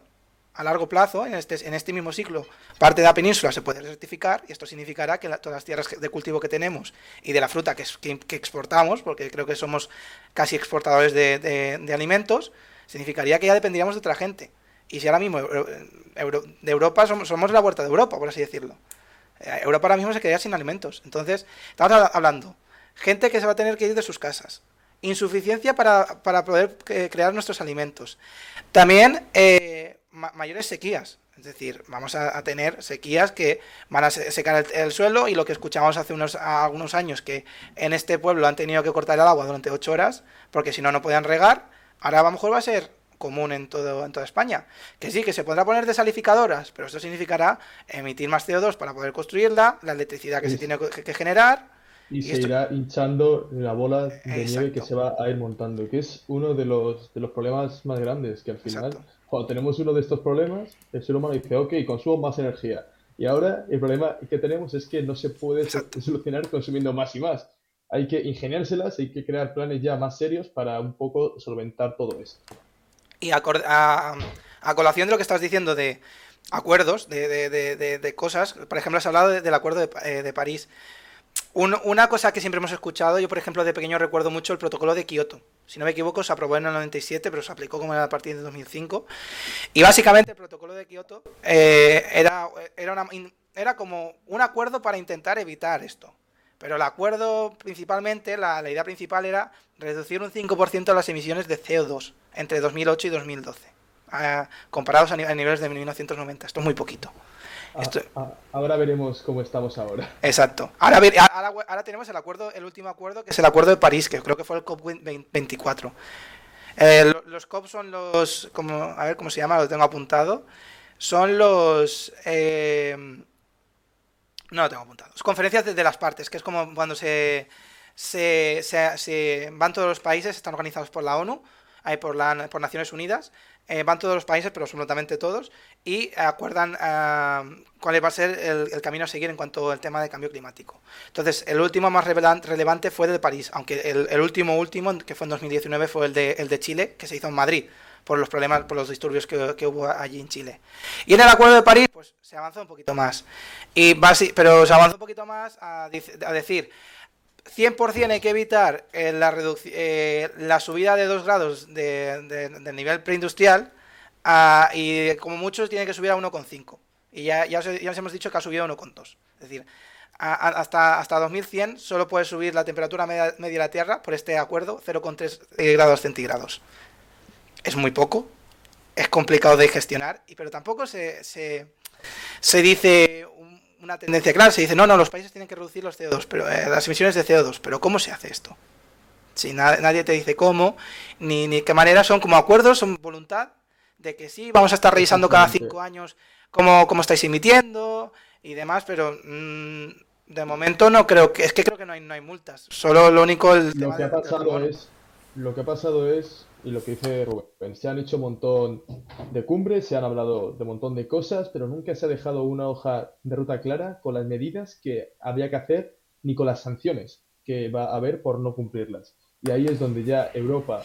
a largo plazo, en este, en este mismo ciclo, parte de la península se puede desertificar y esto significará que todas las tierras de cultivo que tenemos y de la fruta que, exportamos, porque creo que somos casi exportadores de, alimentos, significaría que ya dependeríamos de otra gente. Y si ahora mismo de Europa somos, somos la huerta de Europa, por así decirlo. Eh, Europa ahora mismo se quedaría sin alimentos. Entonces, estamos hablando, gente que se va a tener que ir de sus casas, insuficiencia para, poder eh, crear nuestros alimentos. También eh, mayores sequías. Es decir, vamos a, tener sequías que van a secar el, suelo y lo que escuchamos hace unos algunos años que en este pueblo han tenido que cortar el agua durante ocho horas porque si no no podían regar. Ahora a lo mejor va a ser común en, todo, en toda España. Que sí, que se podrá poner desalificadoras, pero esto significará emitir más CO2 para poder construirla, la electricidad que se tiene que, generar. Y, se irá hinchando la bola de nieve que se va a ir montando, que es uno de los, de los problemas más grandes, que al final, cuando tenemos uno de estos problemas, el ser humano dice, ok, consumo más energía. Y ahora el problema que tenemos es que no se puede solucionar consumiendo más y más. Hay que ingeniárselas, hay que crear planes ya más serios para un poco solventar todo esto. Y a, a, colación de lo que estás diciendo de acuerdos, de, de, de, cosas, por ejemplo, has hablado del acuerdo de, eh, París. una cosa que siempre hemos escuchado, yo por ejemplo de pequeño recuerdo mucho el protocolo de Kioto. Si no me equivoco, se aprobó en el 97, pero se aplicó como a partir de 2005. Y básicamente el protocolo de Kioto eh, era, era, una, era como un acuerdo para intentar evitar esto. Pero el acuerdo principalmente, la, la idea principal era reducir un 5% las emisiones de CO2 entre 2008 y 2012, comparados a, niveles de 1990. Esto es muy poquito. Ah, ah, ahora veremos cómo estamos ahora. Exacto. Ahora, ahora, tenemos el acuerdo, el último acuerdo, que es el acuerdo de París, que creo que fue el COP24. Eh, los COP son los, como, a ver cómo se llama, lo tengo apuntado. Son los... Eh, no lo tengo apuntado. Conferencias de, las partes, que es como cuando se, se, se, van todos los países, están organizados por la ONU, por, la, por Naciones Unidas, eh, van todos los países, pero absolutamente todos, y acuerdan uh, cuál va a ser el, camino a seguir en cuanto al tema de cambio climático. Entonces, el último más relevante fue el de París, aunque el, último último, que fue en 2019, fue el de, el de Chile, que se hizo en Madrid por los problemas, por los disturbios que, hubo allí en Chile. Y en el Acuerdo de París, pues se avanzó un poquito más. Y pero se avanzó un poquito más a, a decir, 100% hay que evitar eh, la, eh, la subida de 2 grados de, del nivel preindustrial ah, y como muchos tiene que subir a 1,5. Y ya, ya, os, hemos dicho que ha subido a 1,2. Es decir, hasta, hasta 2100 solo puede subir la temperatura media, de la Tierra por este acuerdo 0,3 eh, grados centígrados. Es muy poco, es complicado de gestionar, pero tampoco se, se, se dice una tendencia clara. Se dice, no, no, los países tienen que reducir los CO2, pero, eh, las emisiones de CO2. Pero ¿cómo se hace esto? Si nadie te dice cómo, ni, ni qué manera, son como acuerdos, son voluntad de que sí, vamos a estar revisando cada cinco años cómo, cómo estáis emitiendo y demás, pero mm, de momento no creo que, es que creo que no hay, no hay multas. Solo lo único... El lo, que ha pasado es, lo que ha pasado es y lo que dice Rubén, se han hecho un montón de cumbres, se han hablado de un montón de cosas, pero nunca se ha dejado una hoja de ruta clara con las medidas que habría que hacer ni con las sanciones que va a haber por no cumplirlas. Y ahí es donde ya Europa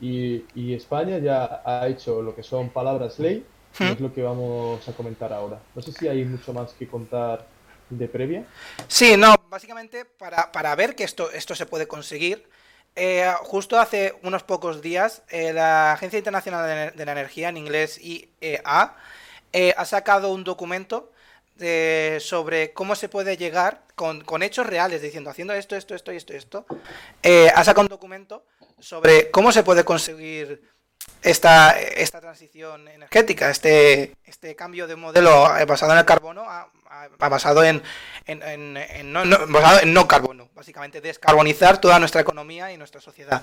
y, España ya ha hecho lo que son palabras ley, y es lo que vamos a comentar ahora. No sé si hay mucho más que contar de previa. Sí, no, básicamente para, para ver que esto, esto se puede conseguir, eh, justo hace unos pocos días, eh, la Agencia Internacional de, la Energía, en inglés IEA, eh, ha sacado un documento sobre cómo se puede llegar con, hechos reales, diciendo, haciendo esto, esto, esto y esto, esto. ha sacado un documento sobre cómo se puede conseguir esta, esta transición energética, este, este cambio de modelo basado en el carbono a, basado en, no, carbono, básicamente descarbonizar toda nuestra economía y nuestra sociedad.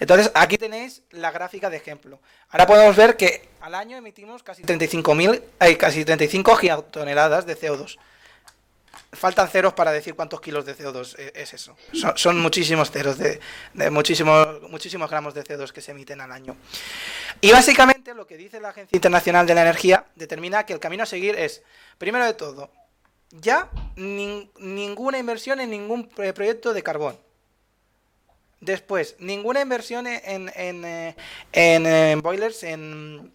Entonces, aquí tenéis la gráfica de ejemplo. Ahora podemos ver que al año emitimos casi 35.000, hay casi 35 gigatoneladas de CO2 faltan ceros para decir cuántos kilos de CO2 e-, es eso. Son, muchísimos ceros, de, muchísimos, muchísimos gramos de CO2 que se emiten al año. Y básicamente lo que dice la Agencia Internacional de la Energía determina que el camino a seguir es, primero de todo, ya ninguna inversión en ningún proyecto de carbón. Después, ninguna inversión en, en, eh, en, boilers, en...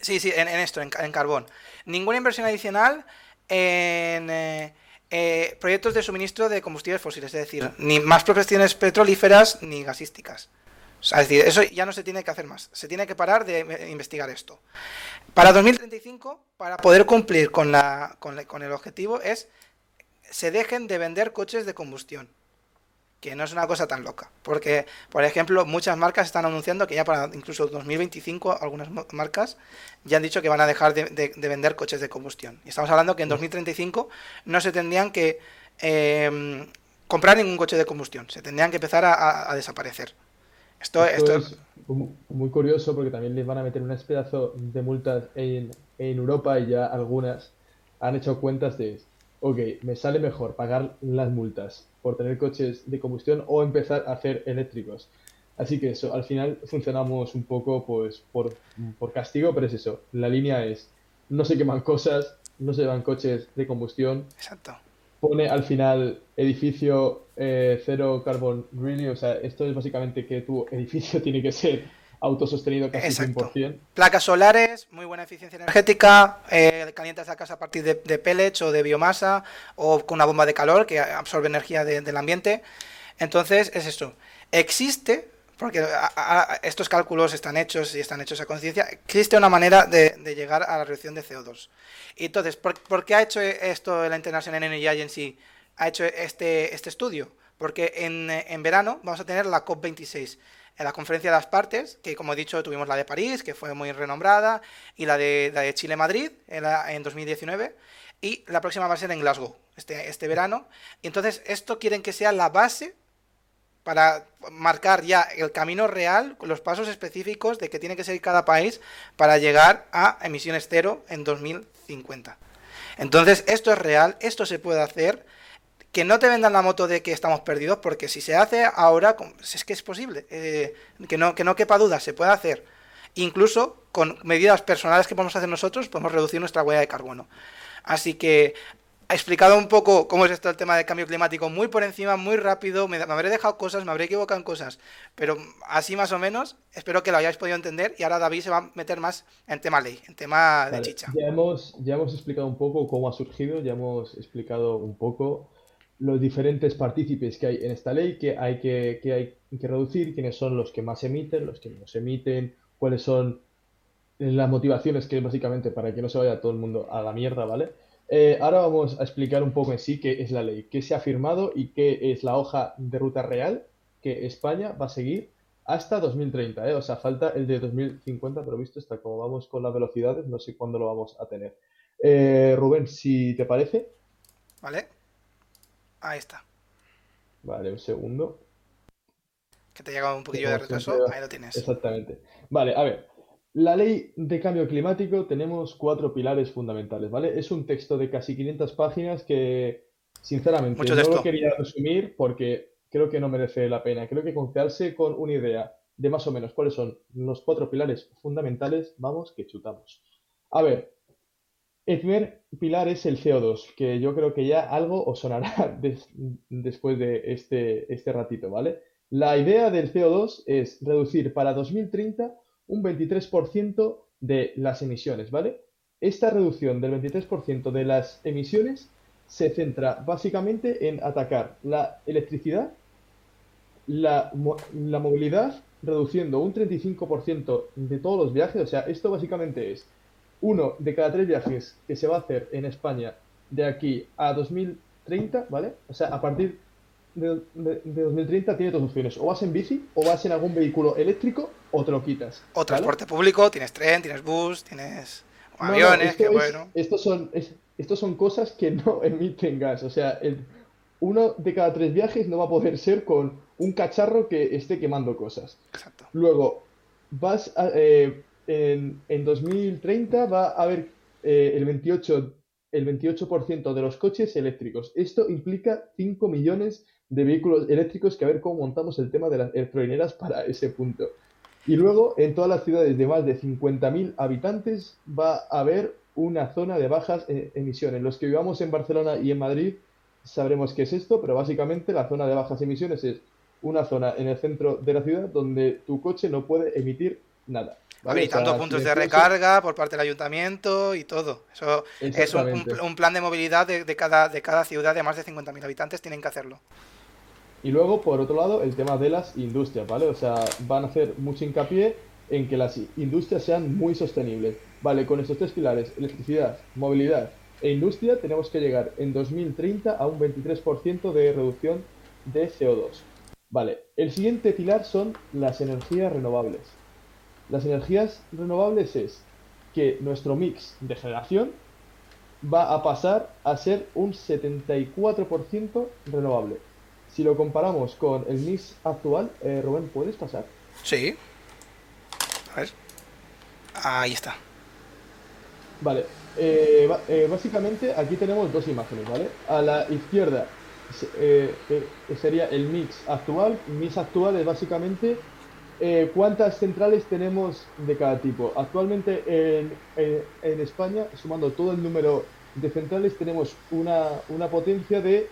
Sí, sí, en, esto, en, carbón. Ninguna inversión adicional en... Eh, eh, proyectos de suministro de combustibles fósiles, es decir, ni más profesiones petrolíferas ni gasísticas. Es decir, eso ya no se tiene que hacer más. Se tiene que parar de investigar esto. Para 2035, para poder cumplir con, la, con el objetivo, es se dejen de vender coches de combustión que no es una cosa tan loca. Porque, por ejemplo, muchas marcas están anunciando que ya para incluso 2025, algunas marcas ya han dicho que van a dejar de, vender coches de combustión. Y estamos hablando que en 2035 no se tendrían que em, comprar ningún coche de combustión, se tendrían que empezar a, desaparecer. Esto, esto, es muy curioso porque también les van a meter un pedazo de multas en, en Europa y ya algunas han hecho cuentas de ok, me sale mejor pagar las multas por tener coches de combustión o empezar a hacer eléctricos. Así que eso, al final funcionamos un poco pues por, castigo, pero es eso, la línea es no se queman cosas, no se llevan coches de combustión. Exacto. Pone al final edificio eh, cero carbon really, o sea, esto es básicamente que tu edificio tiene que ser autosostenido casi Exacto. 100%. Placas solares, muy buena eficiencia energética, eh, calientas la casa a partir de, pellets o de biomasa o con una bomba de calor que absorbe energía del ambiente. Entonces, es esto. Existe, porque estos cálculos están hechos y están hechos a conciencia, existe una manera de, llegar a la reducción de CO2. entonces, ¿por, qué ha hecho esto la International Energy Agency? Ha hecho este, este estudio. Porque en, en verano vamos a tener la COP26 en la conferencia de las partes, que como he dicho tuvimos la de París, que fue muy renombrada, y la de, la de Chile-Madrid en, en 2019, y la próxima va a ser en Glasgow, este, este verano. Y entonces esto quieren que sea la base para marcar ya el camino real, los pasos específicos de que tiene que ser cada país para llegar a emisiones cero en 2050. Entonces, esto es real, esto se puede hacer, que no te vendan la moto de que estamos perdidos, porque si se hace ahora, es que es posible, eh, que, no, que no quepa duda, se puede hacer. Incluso con medidas personales que podemos hacer nosotros, podemos reducir nuestra huella de carbono. Así que explicado un poco cómo es esto el tema del cambio climático muy por encima, muy rápido. Me, habré dejado cosas, me habré equivocado en cosas, pero así más o menos. Espero que lo hayáis podido entender. Y ahora David se va a meter más en tema ley, en tema de chicha. Ya hemos, ya hemos explicado un poco cómo ha surgido, ya hemos explicado un poco los diferentes partícipes que hay en esta ley, que hay que, que hay que reducir, quiénes son los que más emiten, los que menos emiten, cuáles son las motivaciones que básicamente para que no se vaya todo el mundo a la mierda, ¿vale? Eh, ahora vamos a explicar un poco en sí qué es la ley, qué se ha firmado y qué es la hoja de ruta real que España va a seguir hasta 2030, ¿eh? O sea, falta el de 2050, pero visto está como vamos con las velocidades, no sé cuándo lo vamos a tener. Eh, Rubén, si te parece. Vale. Ahí está. Vale, un segundo. Que te llega un poquillo de retraso, ahí lo tienes. Exactamente. Vale, a ver. La ley de cambio climático tenemos cuatro pilares fundamentales, ¿vale? Es un texto de casi 500 páginas que, sinceramente, no lo quería resumir porque creo que no merece la pena. Creo que con quedarse con una idea de más o menos cuáles son los cuatro pilares fundamentales, vamos que chutamos. A ver, el primer pilar es el CO2, que yo creo que ya algo os sonará después de este, este ratito, ¿vale? La idea del CO2 es reducir para 2030 un 23% de las emisiones, ¿vale? Esta reducción del 23% de las emisiones se centra básicamente en atacar la electricidad, la, la movilidad, reduciendo un 35% de todos los viajes. O sea, esto básicamente es uno de cada tres viajes que se va a hacer en España de aquí a 2030, ¿vale? O sea, a partir de, 2030 tiene dos opciones. O vas en bici, o vas en algún vehículo eléctrico, o te lo quitas. O transporte público, tienes tren, tienes bus, tienes aviones, que bueno. Estos son, estos son cosas que no emiten gas. O sea, el, uno de cada tres viajes no va a poder ser con un cacharro que esté quemando cosas. Exacto. Luego, vas eh, en, en, 2030 va a haber eh, el 28 el 28% de los coches eléctricos. Esto implica 5 millones de vehículos eléctricos que a ver cómo montamos el tema de las electrolineras para ese punto. Y luego, en todas las ciudades de más de 50.000 habitantes va a haber una zona de bajas eh, emisiones. Los que vivamos en Barcelona y en Madrid sabremos qué es esto, pero básicamente la zona de bajas emisiones es una zona en el centro de la ciudad donde tu coche no puede emitir nada. Habilitando puntos de recarga por parte del ayuntamiento y todo. Eso es un, plan de movilidad de, de, cada, de cada ciudad de más de 50.000 habitantes, tienen que hacerlo. Y luego, por otro lado, el tema de las industrias, ¿vale? O sea, van a hacer mucho hincapié en que las industrias sean muy sostenibles. Vale, con estos tres pilares, electricidad, movilidad e industria, tenemos que llegar en 2030 a un 23% de reducción de CO2. Vale, el siguiente pilar son las energías renovables. Las energías renovables es que nuestro mix de generación va a pasar a ser un 74% renovable. Si lo comparamos con el mix actual, eh, Rubén, ¿puedes pasar? Sí. A ver. Ahí está. Vale. Eh, eh, básicamente aquí tenemos dos imágenes, ¿vale? A la izquierda sería el mix actual. Mix actual es básicamente cuántas centrales tenemos de cada tipo. Actualmente en, en, España, sumando todo el número de centrales, tenemos una, una potencia de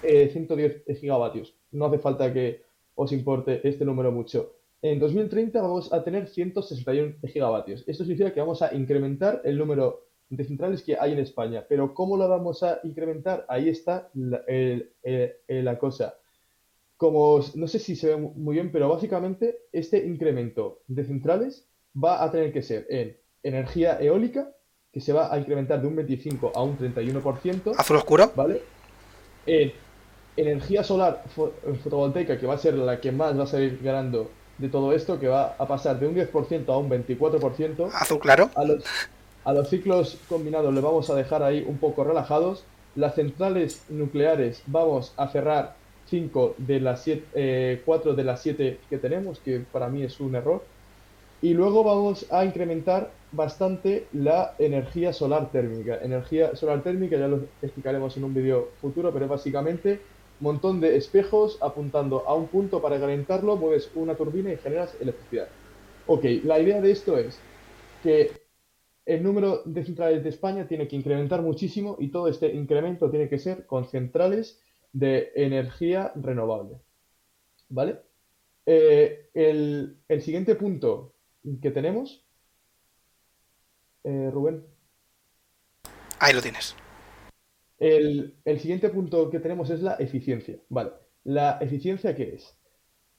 110 eh, gigavatios. No hace falta que os importe este número mucho. En 2030 vamos a tener 161 gigavatios. Esto significa que vamos a incrementar el número de centrales que hay en España. Pero ¿cómo lo vamos a incrementar? Ahí está la, la cosa. Como no sé si se ve muy bien, pero básicamente este incremento de centrales va a tener que ser en energía eólica, que se va a incrementar de un 25 a un 31%. ¿Azul oscuro? ¿Vale? En energía solar fotovoltaica, que va a ser la que más va a salir ganando de todo esto, que va a pasar de un 10% a un 24%. Azul claro. A los, a los ciclos combinados le vamos a dejar ahí un poco relajados. Las centrales nucleares vamos a cerrar 5 de las 7, eh, 4 de las 7 que tenemos, que para mí es un error. Y luego vamos a incrementar bastante la energía solar térmica. Energía solar térmica ya lo explicaremos en un vídeo futuro, pero es básicamente montón de espejos apuntando a un punto para calentarlo, mueves una turbina y generas electricidad. Ok, la idea de esto es que el número de centrales de España tiene que incrementar muchísimo y todo este incremento tiene que ser con centrales de energía renovable. ¿Vale? Eh, el, siguiente punto que tenemos, eh, Rubén. Ahí lo tienes. El, siguiente punto que tenemos es la eficiencia. Vale. ¿La eficiencia qué es?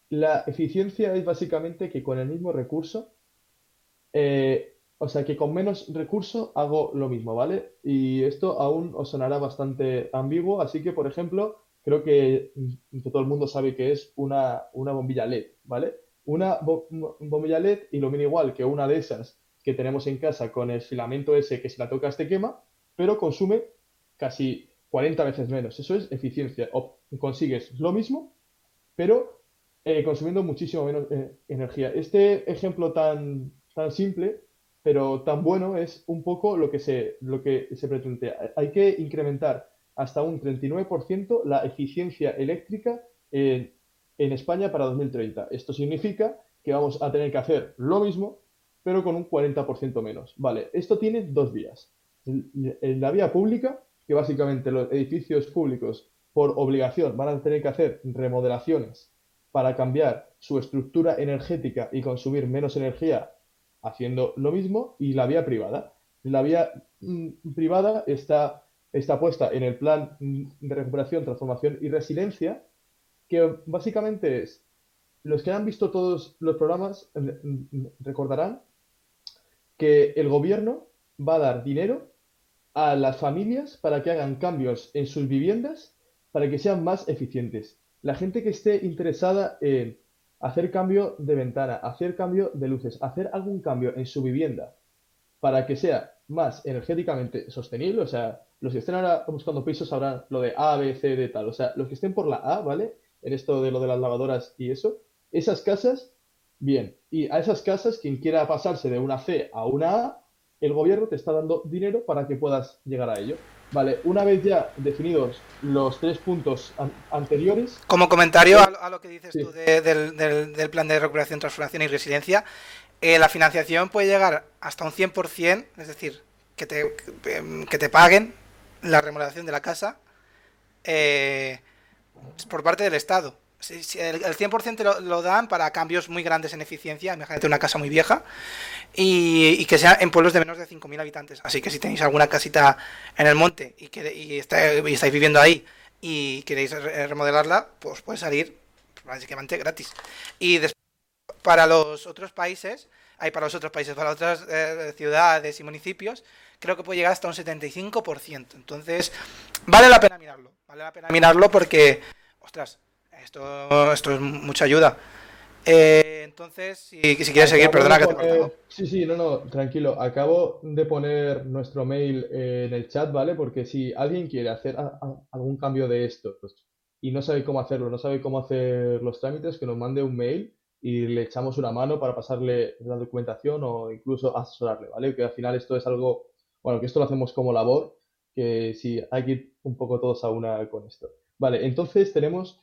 La eficiencia es básicamente que con el mismo recurso, eh, o sea, que con menos recurso hago lo mismo, ¿vale? Y esto aún os sonará bastante ambiguo, así que, por ejemplo, creo que, todo el mundo sabe que es una, bombilla LED, ¿vale? Una bombilla LED ilumina igual que una de esas que tenemos en casa con el filamento ese que si la tocas te quema, pero consume casi 40 veces menos. Eso es eficiencia. O consigues lo mismo, pero eh, consumiendo muchísimo menos eh, energía. Este ejemplo tan, tan simple, pero tan bueno, es un poco lo que se, lo que se pretende. Hay que incrementar hasta un 39% la eficiencia eléctrica en, en España para 2030. Esto significa que vamos a tener que hacer lo mismo, pero con un 40% menos. Vale, esto tiene dos vías. En la vía pública, que básicamente los edificios públicos por obligación van a tener que hacer remodelaciones para cambiar su estructura energética y consumir menos energía haciendo lo mismo, y la vía privada. La vía mm, privada está, está puesta en el plan de recuperación, transformación y resiliencia, que básicamente es, los que han visto todos los programas recordarán que el gobierno va a dar dinero a las familias para que hagan cambios en sus viviendas para que sean más eficientes. La gente que esté interesada en hacer cambio de ventana, hacer cambio de luces, hacer algún cambio en su vivienda para que sea más energéticamente sostenible, o sea, los que estén ahora buscando pisos sabrán lo de A, B, C, D, tal, o sea, los que estén por la A, ¿vale? En esto de lo de las lavadoras y eso, esas casas, bien, y a esas casas, quien quiera pasarse de una C a una A, el gobierno te está dando dinero para que puedas llegar a ello. Vale, una vez ya definidos los tres puntos anteriores. Como comentario a, lo que dices tú del, plan de recuperación, transformación y resiliencia, eh, la financiación puede llegar hasta un 100%, es decir, que te, que te paguen la remodelación de la casa eh, por parte del Estado el, 100% lo, lo, dan para cambios muy grandes en eficiencia, imagínate una casa muy vieja, y, que sea en pueblos de menos de 5.000 habitantes. Así que si tenéis alguna casita en el monte y, que, estáis viviendo ahí y queréis remodelarla, pues puede salir básicamente gratis. Y para los otros países, hay para los otros países, para otras eh, ciudades y municipios, creo que puede llegar hasta un 75%. Entonces, vale la pena mirarlo. Vale la pena mirarlo porque, ostras, esto, esto es mucha ayuda. Eh, entonces, si, si quieres seguir, perdona que te Sí, sí, no, no, tranquilo. Acabo de poner nuestro mail en el chat, ¿vale? Porque si alguien quiere hacer algún cambio de esto pues, y no sabe cómo hacerlo, no sabe cómo hacer los trámites, que nos mande un mail y le echamos una mano para pasarle la documentación o incluso asesorarle, ¿vale? Que al final esto es algo, bueno, que esto lo hacemos como labor, que si hay que ir un poco todos a una con esto. Vale, entonces tenemos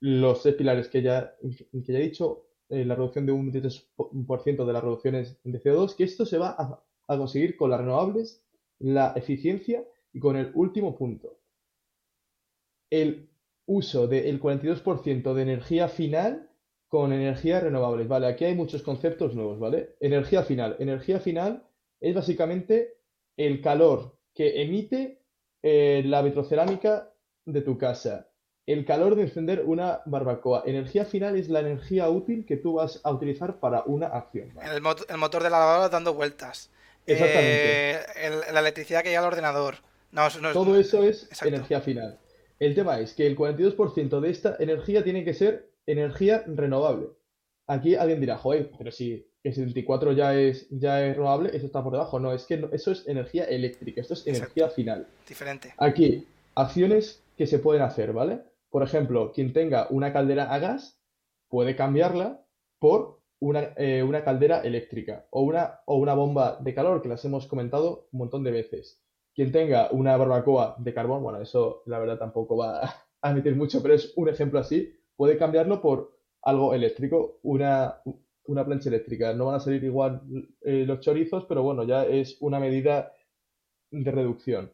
los tres pilares que ya, que ya he dicho, eh, la reducción de un 23% de las reducciones de CO2, que esto se va a, conseguir con las renovables, la eficiencia y con el último punto, el uso del 42% de energía final con energías renovables. Vale, aquí hay muchos conceptos nuevos, ¿vale? Energía final. Energía final es básicamente el calor que emite eh, la vitrocerámica de tu casa el calor de encender una barbacoa. Energía final es la energía útil que tú vas a utilizar para una acción. El, motor de la lavadora dando vueltas. Exactamente. Eh, la electricidad que llega al ordenador. Todo eso es energía final. El tema es que el 42% de esta energía tiene que ser energía renovable. Aquí alguien dirá, joder, pero si el 74 ya es, ya es renovable, eso está por debajo. No, es que eso es energía eléctrica, esto es energía final. Diferente. Aquí, acciones que se pueden hacer, ¿vale? Por ejemplo, quien tenga una caldera a gas puede cambiarla por una, eh, una caldera eléctrica o una, o una bomba de calor, que las hemos comentado un montón de veces. Quien tenga una barbacoa de carbón, bueno, eso la verdad tampoco va a emitir mucho, pero es un ejemplo así, puede cambiarlo por algo eléctrico, una, una plancha eléctrica. No van a salir igual eh, los chorizos, pero bueno, ya es una medida de reducción.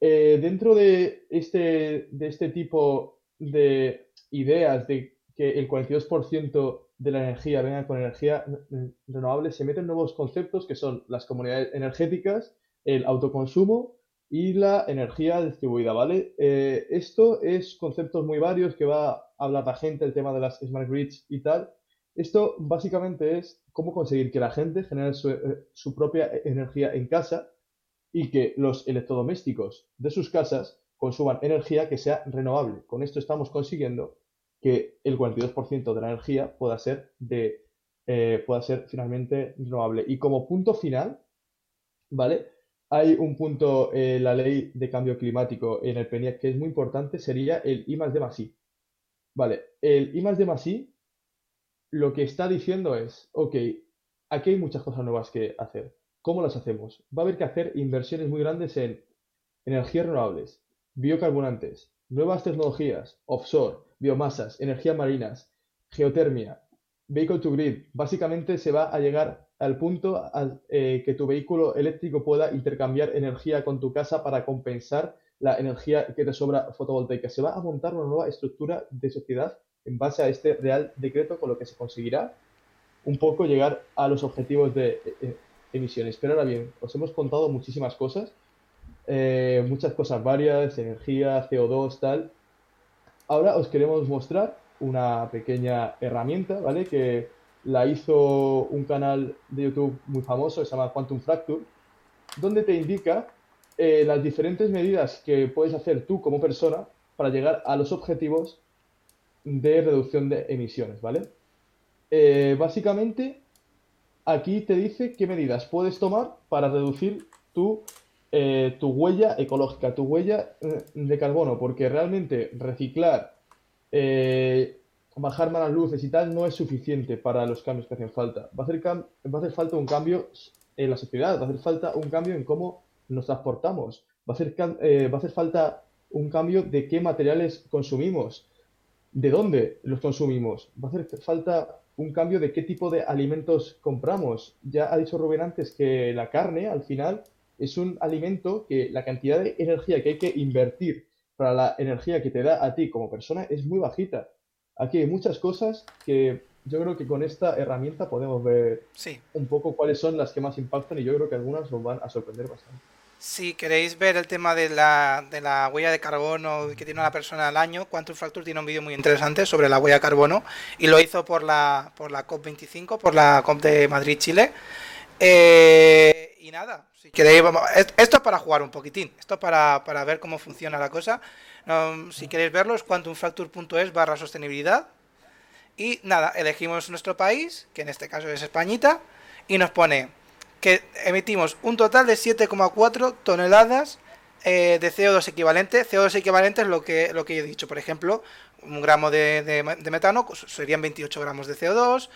Eh, dentro de este, de este tipo de ideas de que el 42% de la energía venga con energía renovable, se meten nuevos conceptos que son las comunidades energéticas, el autoconsumo y la energía distribuida, ¿vale? Eh, esto es conceptos muy varios que va a hablar la gente, el tema de las smart grids y tal. Esto básicamente es cómo conseguir que la gente genere su, eh, su propia energía en casa y que los electrodomésticos de sus casas consuman energía que sea renovable. Con esto estamos consiguiendo que el 42% de la energía pueda ser, de, eh, pueda ser finalmente renovable. Y como punto final, ¿vale? Hay un punto en la ley de cambio climático en el PENIAC que es muy importante, sería el I más D más. Vale, el I más D más lo que está diciendo es, ok, aquí hay muchas cosas nuevas que hacer. ¿Cómo las hacemos? Va a haber que hacer inversiones muy grandes en energías renovables, biocarburantes, nuevas tecnologías, offshore, biomasas, energías marinas, geotermia, vehicle to grid. Básicamente se va a llegar al punto eh, que tu vehículo eléctrico pueda intercambiar energía con tu casa para compensar la energía que te sobra fotovoltaica. Se va a montar una nueva estructura de sociedad en base a este real decreto con lo que se conseguirá un poco llegar a los objetivos de eh, eh, emisiones. Pero ahora bien, os hemos contado muchísimas cosas eh, muchas cosas varias, energía, CO2, tal. Ahora os queremos mostrar una pequeña herramienta, ¿vale? Que la hizo un canal de YouTube muy famoso, se llama Quantum Fracture, donde te indica eh, las diferentes medidas que puedes hacer tú como persona para llegar a los objetivos de reducción de emisiones, ¿vale? Eh, básicamente, aquí te dice qué medidas puedes tomar para reducir tu eh, tu huella ecológica, tu huella eh, de carbono, porque realmente reciclar, eh, bajar malas luces y tal no es suficiente para los cambios que hacen falta. Va a, hacer va a hacer falta un cambio en la sociedad, va a hacer falta un cambio en cómo nos transportamos, va a hacer, va a hacer falta un cambio de qué materiales consumimos, de dónde los consumimos, va a hacer falta un cambio de qué tipo de alimentos compramos. Ya ha dicho Rubén antes que la carne, al final, es un alimento que la cantidad de energía que hay que invertir para la energía que te da a ti como persona es muy bajita. Aquí hay muchas cosas que yo creo que con esta herramienta podemos ver un poco cuáles son las que más impactan y yo creo que algunas nos van a sorprender bastante. Si queréis ver el tema de la, de la huella de carbono que tiene una persona al año, Quantum Fracture tiene un vídeo muy interesante sobre la huella de carbono y lo hizo por la, por la COP25, por la COP de Madrid-Chile. Eh, y nada, si queréis, esto es para jugar un poquitín, esto es para, ver cómo funciona la cosa. si queréis verlo es quantumfracture.es barra sostenibilidad. Y nada, elegimos nuestro país, que en este caso es Españita, y nos pone que emitimos un total de 7,4 toneladas eh, de CO2 equivalente. CO2 equivalente es lo que, lo que he dicho, por ejemplo, un gramo de, de metano serían 28 gramos de CO2,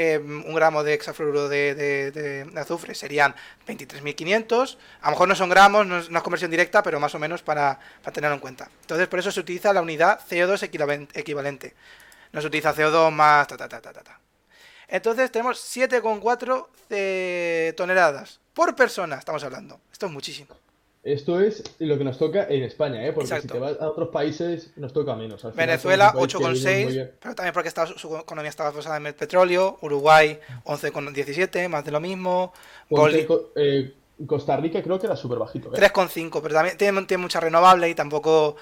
Em, un gramo de hexafluoruro de, azufre serían 23.500. A lo mejor no son gramos, no es, conversión directa, pero más o menos para, tenerlo en cuenta. Entonces, por eso se utiliza la unidad CO2 equivalente. No se utiliza CO2 más... Entonces, tenemos 7,4 toneladas por persona, estamos hablando. Esto es muchísimo. Esto es lo que nos toca en España, ¿eh? porque si te vas a otros países nos toca menos. Venezuela 8,6, pero también porque su economía estaba basada en el petróleo. Uruguay 11,17, más de lo mismo. Eh, Costa Rica creo que era súper bajito. 3,5, ¿eh? pero también tiene, tiene mucha renovable y tampoco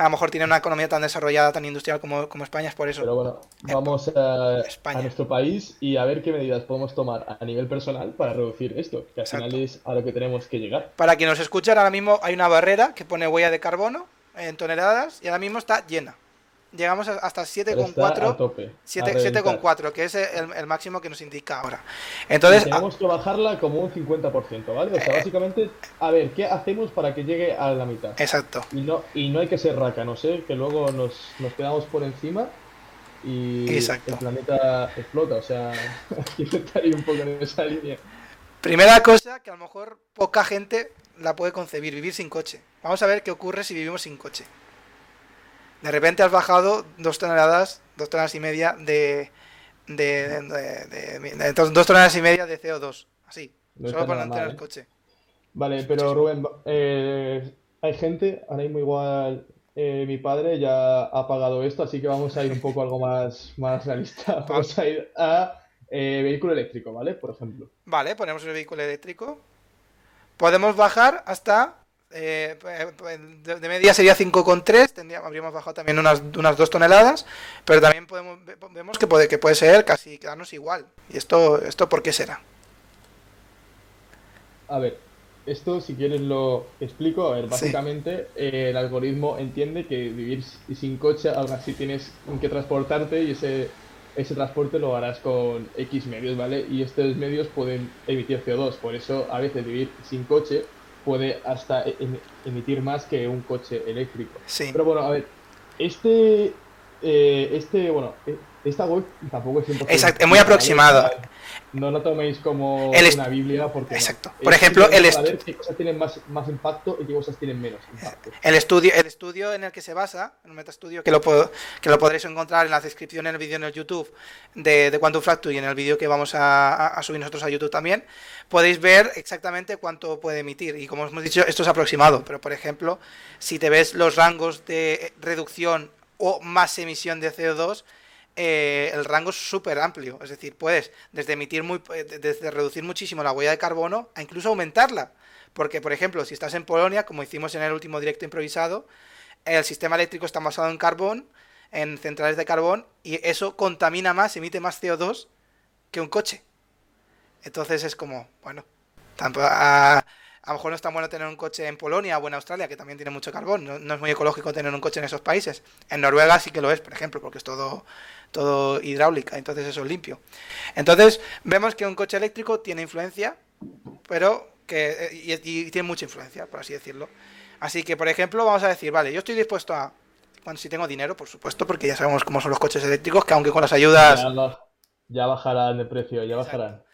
a lo mejor tiene una economía tan desarrollada, tan industrial como, España, es por eso. Pero bueno, vamos a, nuestro país y a ver qué medidas podemos tomar a nivel personal para reducir esto, que al final es a lo que tenemos que llegar. Para quien nos escucha, ahora mismo hay una barrera que pone huella de carbono en toneladas y ahora mismo está llena llegamos hasta 7,4 7,4 que es el, máximo que nos indica ahora. Entonces tenemos que bajarla como un 50% vale o sea eh, básicamente a ver qué hacemos para que llegue a la mitad exacto. Y no y no hay que ser raca no sé que luego nos, nos quedamos por encima y el planeta explota o sea hay un poco en esa línea. Primera cosa que a lo mejor poca gente la puede concebir vivir sin coche. Vamos a ver qué ocurre si vivimos sin coche de repente has bajado dos toneladas, dos toneladas y media de, de, de, dos toneladas y media de CO2. Así, solo por mantener el ¿eh? coche. Vale, pero Rubén, eh, hay gente, ahora mismo igual eh, mi padre ya ha pagado esto, así que vamos a ir un poco algo más, más realista. Vamos a ir a vehículo eléctrico, ¿vale? Por ejemplo. Vale, ponemos el vehículo eléctrico. Podemos bajar hasta eh, de, media sería 5,3, habríamos bajado también unas, unas 2 toneladas, pero también podemos, vemos que puede, que puede ser casi quedarnos igual. ¿Y esto, esto por qué será? A ver, esto si quieres lo explico. A ver, básicamente eh, el algoritmo entiende que vivir sin coche, aún así tienes que transportarte y ese, ese transporte lo harás con X medios, ¿vale? Y estos medios pueden emitir CO2, por eso a veces vivir sin coche puede hasta e-, em-, emitir más que un coche eléctrico. Sí. Pero bueno, a ver, este, eh, este, bueno, e-, esta web tampoco es 100% Exacto, es muy aproximado. No lo toméis como una Biblia porque. Exacto. Por ejemplo, el estudio. qué cosas tienen más, más impacto y qué cosas tienen menos impacto. El estudio, el estudio en el que se basa, el metaestudio, que lo, puedo, que lo podréis encontrar en la descripción en el vídeo en el YouTube de, de Quantum Fracture y en el vídeo que vamos a, a, subir nosotros a YouTube también, podéis ver exactamente cuánto puede emitir. Y como hemos dicho, esto es aproximado, pero por ejemplo, si te ves los rangos de reducción o más emisión de CO2, eh, el rango es súper amplio. Es decir, puedes desde emitir muy, eh, desde reducir muchísimo la huella de carbono a incluso aumentarla. Porque, por ejemplo, si estás en Polonia, como hicimos en el último directo improvisado, el sistema eléctrico está basado en carbón, en centrales de carbón, y eso contamina más, emite más CO2 que un coche. Entonces es como, bueno, tampoco, a, a lo mejor no es tan bueno tener un coche en Polonia o en Australia, que también tiene mucho carbón. No, es muy ecológico tener un coche en esos países. En Noruega sí que lo es, por ejemplo, porque es todo, todo hidráulica, entonces eso es limpio. Entonces vemos que un coche eléctrico tiene influencia, pero que eh, y, tiene mucha influencia, por así decirlo. Así que, por ejemplo, vamos a decir, vale, yo estoy dispuesto a, cuando si tengo dinero, por supuesto, porque ya sabemos cómo son los coches eléctricos, que aunque con las ayudas... Ya, bajarán de precio, ya bajarán.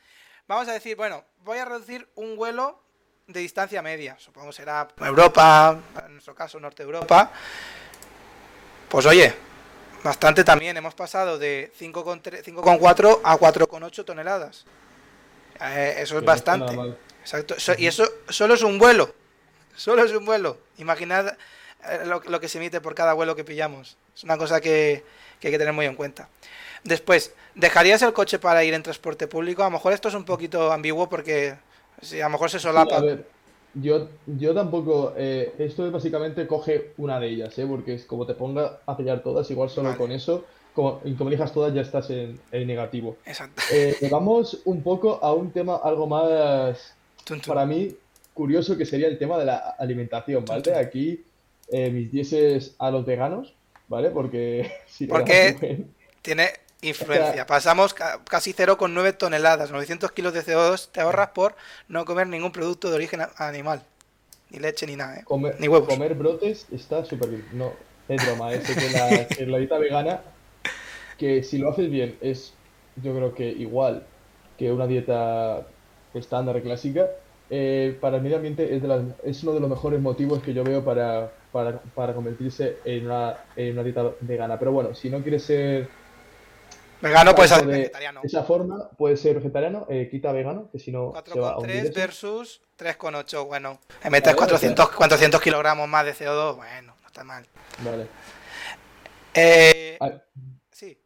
Vamos a decir, bueno, voy a reducir un vuelo de distancia media, supongo será Europa, en nuestro caso Norte Europa, pues oye, bastante también, hemos pasado de 5,4 a 4,8 toneladas. Eh, eso es bastante. Exacto. y eso solo es un vuelo. Solo es un vuelo. Imaginad eh, lo, lo, que se emite por cada vuelo que pillamos. Es una cosa que, que hay que tener muy en cuenta. Después, ¿dejarías el coche para ir en transporte público? A lo mejor esto es un poquito ambiguo porque Sí, a lo mejor se solapa. yo, yo tampoco. Eh, esto básicamente coge una de ellas, ¿eh? Porque es como te ponga a pillar todas, igual solo con eso. Como, y como elijas todas, ya estás en, negativo. Exacto. Eh, vamos un poco a un tema algo más. Para mí, curioso que sería el tema de la alimentación, ¿vale? Aquí, eh, mis dieces a los veganos, ¿vale? Porque. Si Porque tiene Influencia. Pasamos casi 0,9 toneladas, 900 kilos de CO2 te ahorras por no comer ningún producto de origen animal. Ni leche ni nada, ¿eh? ni huevos. Comer brotes está súper bien. No, es broma. Es que la, la dieta vegana, que si lo haces bien, es yo creo que igual que una dieta estándar clásica. Eh, para el medio ambiente es, de es uno de los mejores motivos que yo veo para, para, para convertirse en una, en una dieta vegana. Pero bueno, si no quieres ser Vegano puede ser vegetariano. De esa forma puede ser vegetariano, eh, quita vegano, que si no. 4,3 versus 3,8. Bueno, me metes 400, 400 kilogramos más de CO2. Bueno, no está mal. Vale. Eh, sí.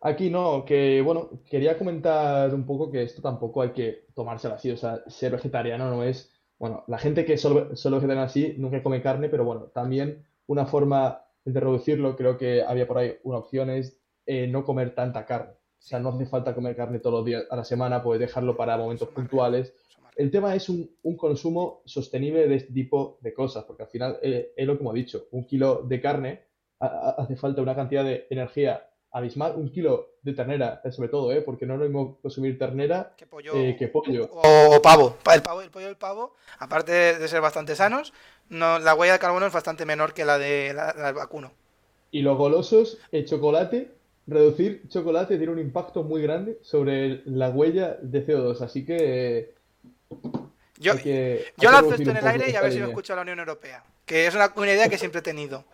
Aquí no, que bueno, quería comentar un poco que esto tampoco hay que tomárselo así. O sea, ser vegetariano no es. Bueno, la gente que solo, solo vegetariana así nunca come carne, pero bueno, también una forma de reducirlo, creo que había por ahí una opción es eh, no comer tanta carne. O sea, no hace falta comer carne todos los días a la semana, puedes dejarlo para momentos puntuales. El tema es un, consumo sostenible de este tipo de cosas, porque al final eh, es lo que hemos dicho, un kilo de carne hace falta una cantidad de energía abismal, un kilo de ternera, eh, sobre todo, ¿eh? porque no es lo mismo consumir ternera que pollo, O, pavo. El pavo. El pollo y el pavo, aparte de ser bastante sanos, no, la huella de carbono es bastante menor que la, de, la del vacuno. Y los golosos, el chocolate, reducir chocolate tiene un impacto muy grande sobre la huella de CO2, así que... Yo, yo lanzo esto en el aire y a ver si lo escucha la Unión Europea, que es una, idea que siempre he tenido.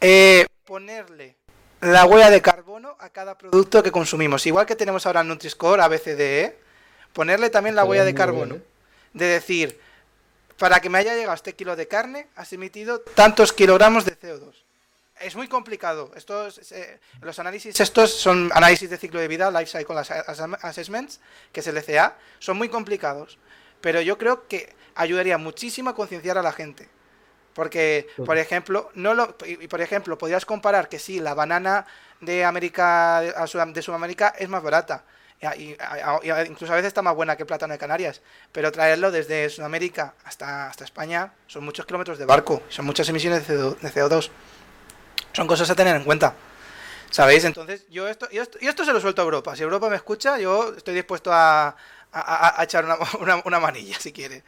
Eh, ponerle la huella de carbono a cada producto que consumimos. Igual que tenemos ahora Nutri-Score, ABCDE, ponerle también la huella de carbono. De decir, para que me haya llegado este kilo de carne, has emitido tantos kilogramos de CO2. Es muy complicado. Estos, eh, los análisis estos son análisis de ciclo de vida, Life Cycle Assessments, que es el ECA, son muy complicados. Pero yo creo que ayudaría muchísimo a concienciar a la gente. Porque, por ejemplo, no lo, y por ejemplo, podrías comparar que sí, la banana de América de Sudamérica es más barata. Y, incluso a veces está más buena que el plátano de Canarias. Pero traerlo desde Sudamérica hasta, hasta España son muchos kilómetros de barco, son muchas emisiones de CO2. Son cosas a tener en cuenta. ¿Sabéis? Entonces, yo esto, yo esto, esto se lo suelto a Europa. Si Europa me escucha, yo estoy dispuesto a, a, echar una, una, manilla si quiere.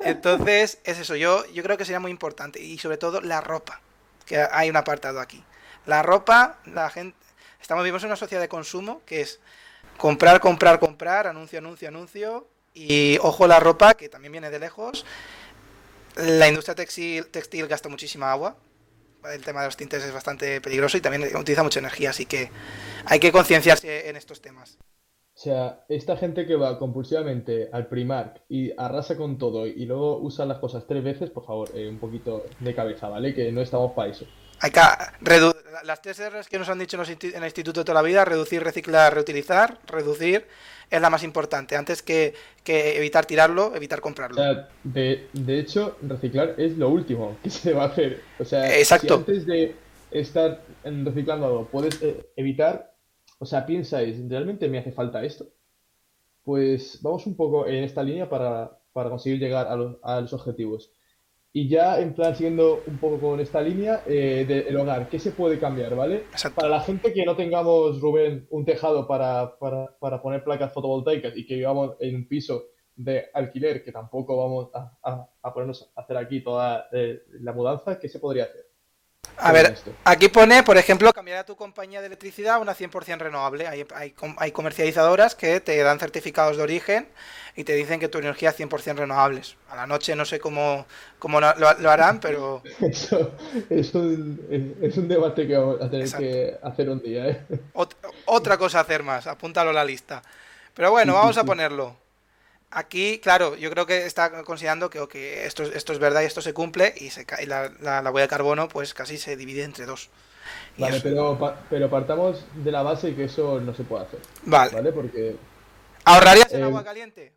Entonces, es eso, yo, yo creo que sería muy importante. Y sobre todo la ropa, que hay un apartado aquí. La ropa, la gente... Estamos vivimos en una sociedad de consumo que es comprar, comprar, comprar, anuncio, anuncio, anuncio. Y ojo la ropa, que también viene de lejos. La industria textil, textil gasta muchísima agua. El tema de los tintes es bastante peligroso y también utiliza mucha energía, así que hay que concienciarse en estos temas. O sea, esta gente que va compulsivamente al Primark y arrasa con todo y luego usa las cosas tres veces, por favor, eh, un poquito de cabeza, ¿vale? Que no estamos para eso. Hay que las tres R's que nos han dicho en el instituto toda la vida, reducir, reciclar, reutilizar, reducir, es la más importante. Antes que, evitar tirarlo, evitar comprarlo. O sea, de, de, hecho, reciclar es lo último que se va a hacer. O sea, Si antes de estar reciclando algo puedes eh, evitar, o sea, piensáis, ¿realmente me hace falta esto? Pues vamos un poco en esta línea para, conseguir llegar a los, a los, objetivos. Y ya, en plan, siguiendo un poco con esta línea eh, del hogar, ¿qué se puede cambiar, ¿vale? Para la gente que no tengamos, Rubén, un tejado para, poner placas fotovoltaicas y que vivamos en un piso de alquiler, que tampoco vamos a, ponernos a hacer aquí toda eh, la mudanza, ¿qué se podría hacer? A ver, aquí pone, por ejemplo, cambiar a tu compañía de electricidad a una 100% renovable. Hay, hay, comercializadoras que te dan certificados de origen y te dicen que tu energía es 100% renovables. A la noche no sé cómo, cómo lo, harán, pero... Eso es un, es un debate que vamos a tener que hacer un día. ¿eh? otra cosa hacer más, apúntalo a la lista. Pero bueno, vamos a ponerlo. Aquí, claro, yo creo que está considerando que esto, esto es verdad y esto se cumple y, se, la, la, huella de carbono pues casi se divide entre dos. Vale, pero, pero partamos de la base y que eso no se puede hacer. Vale. Porque... ¿Ahorrarías en eh, agua caliente?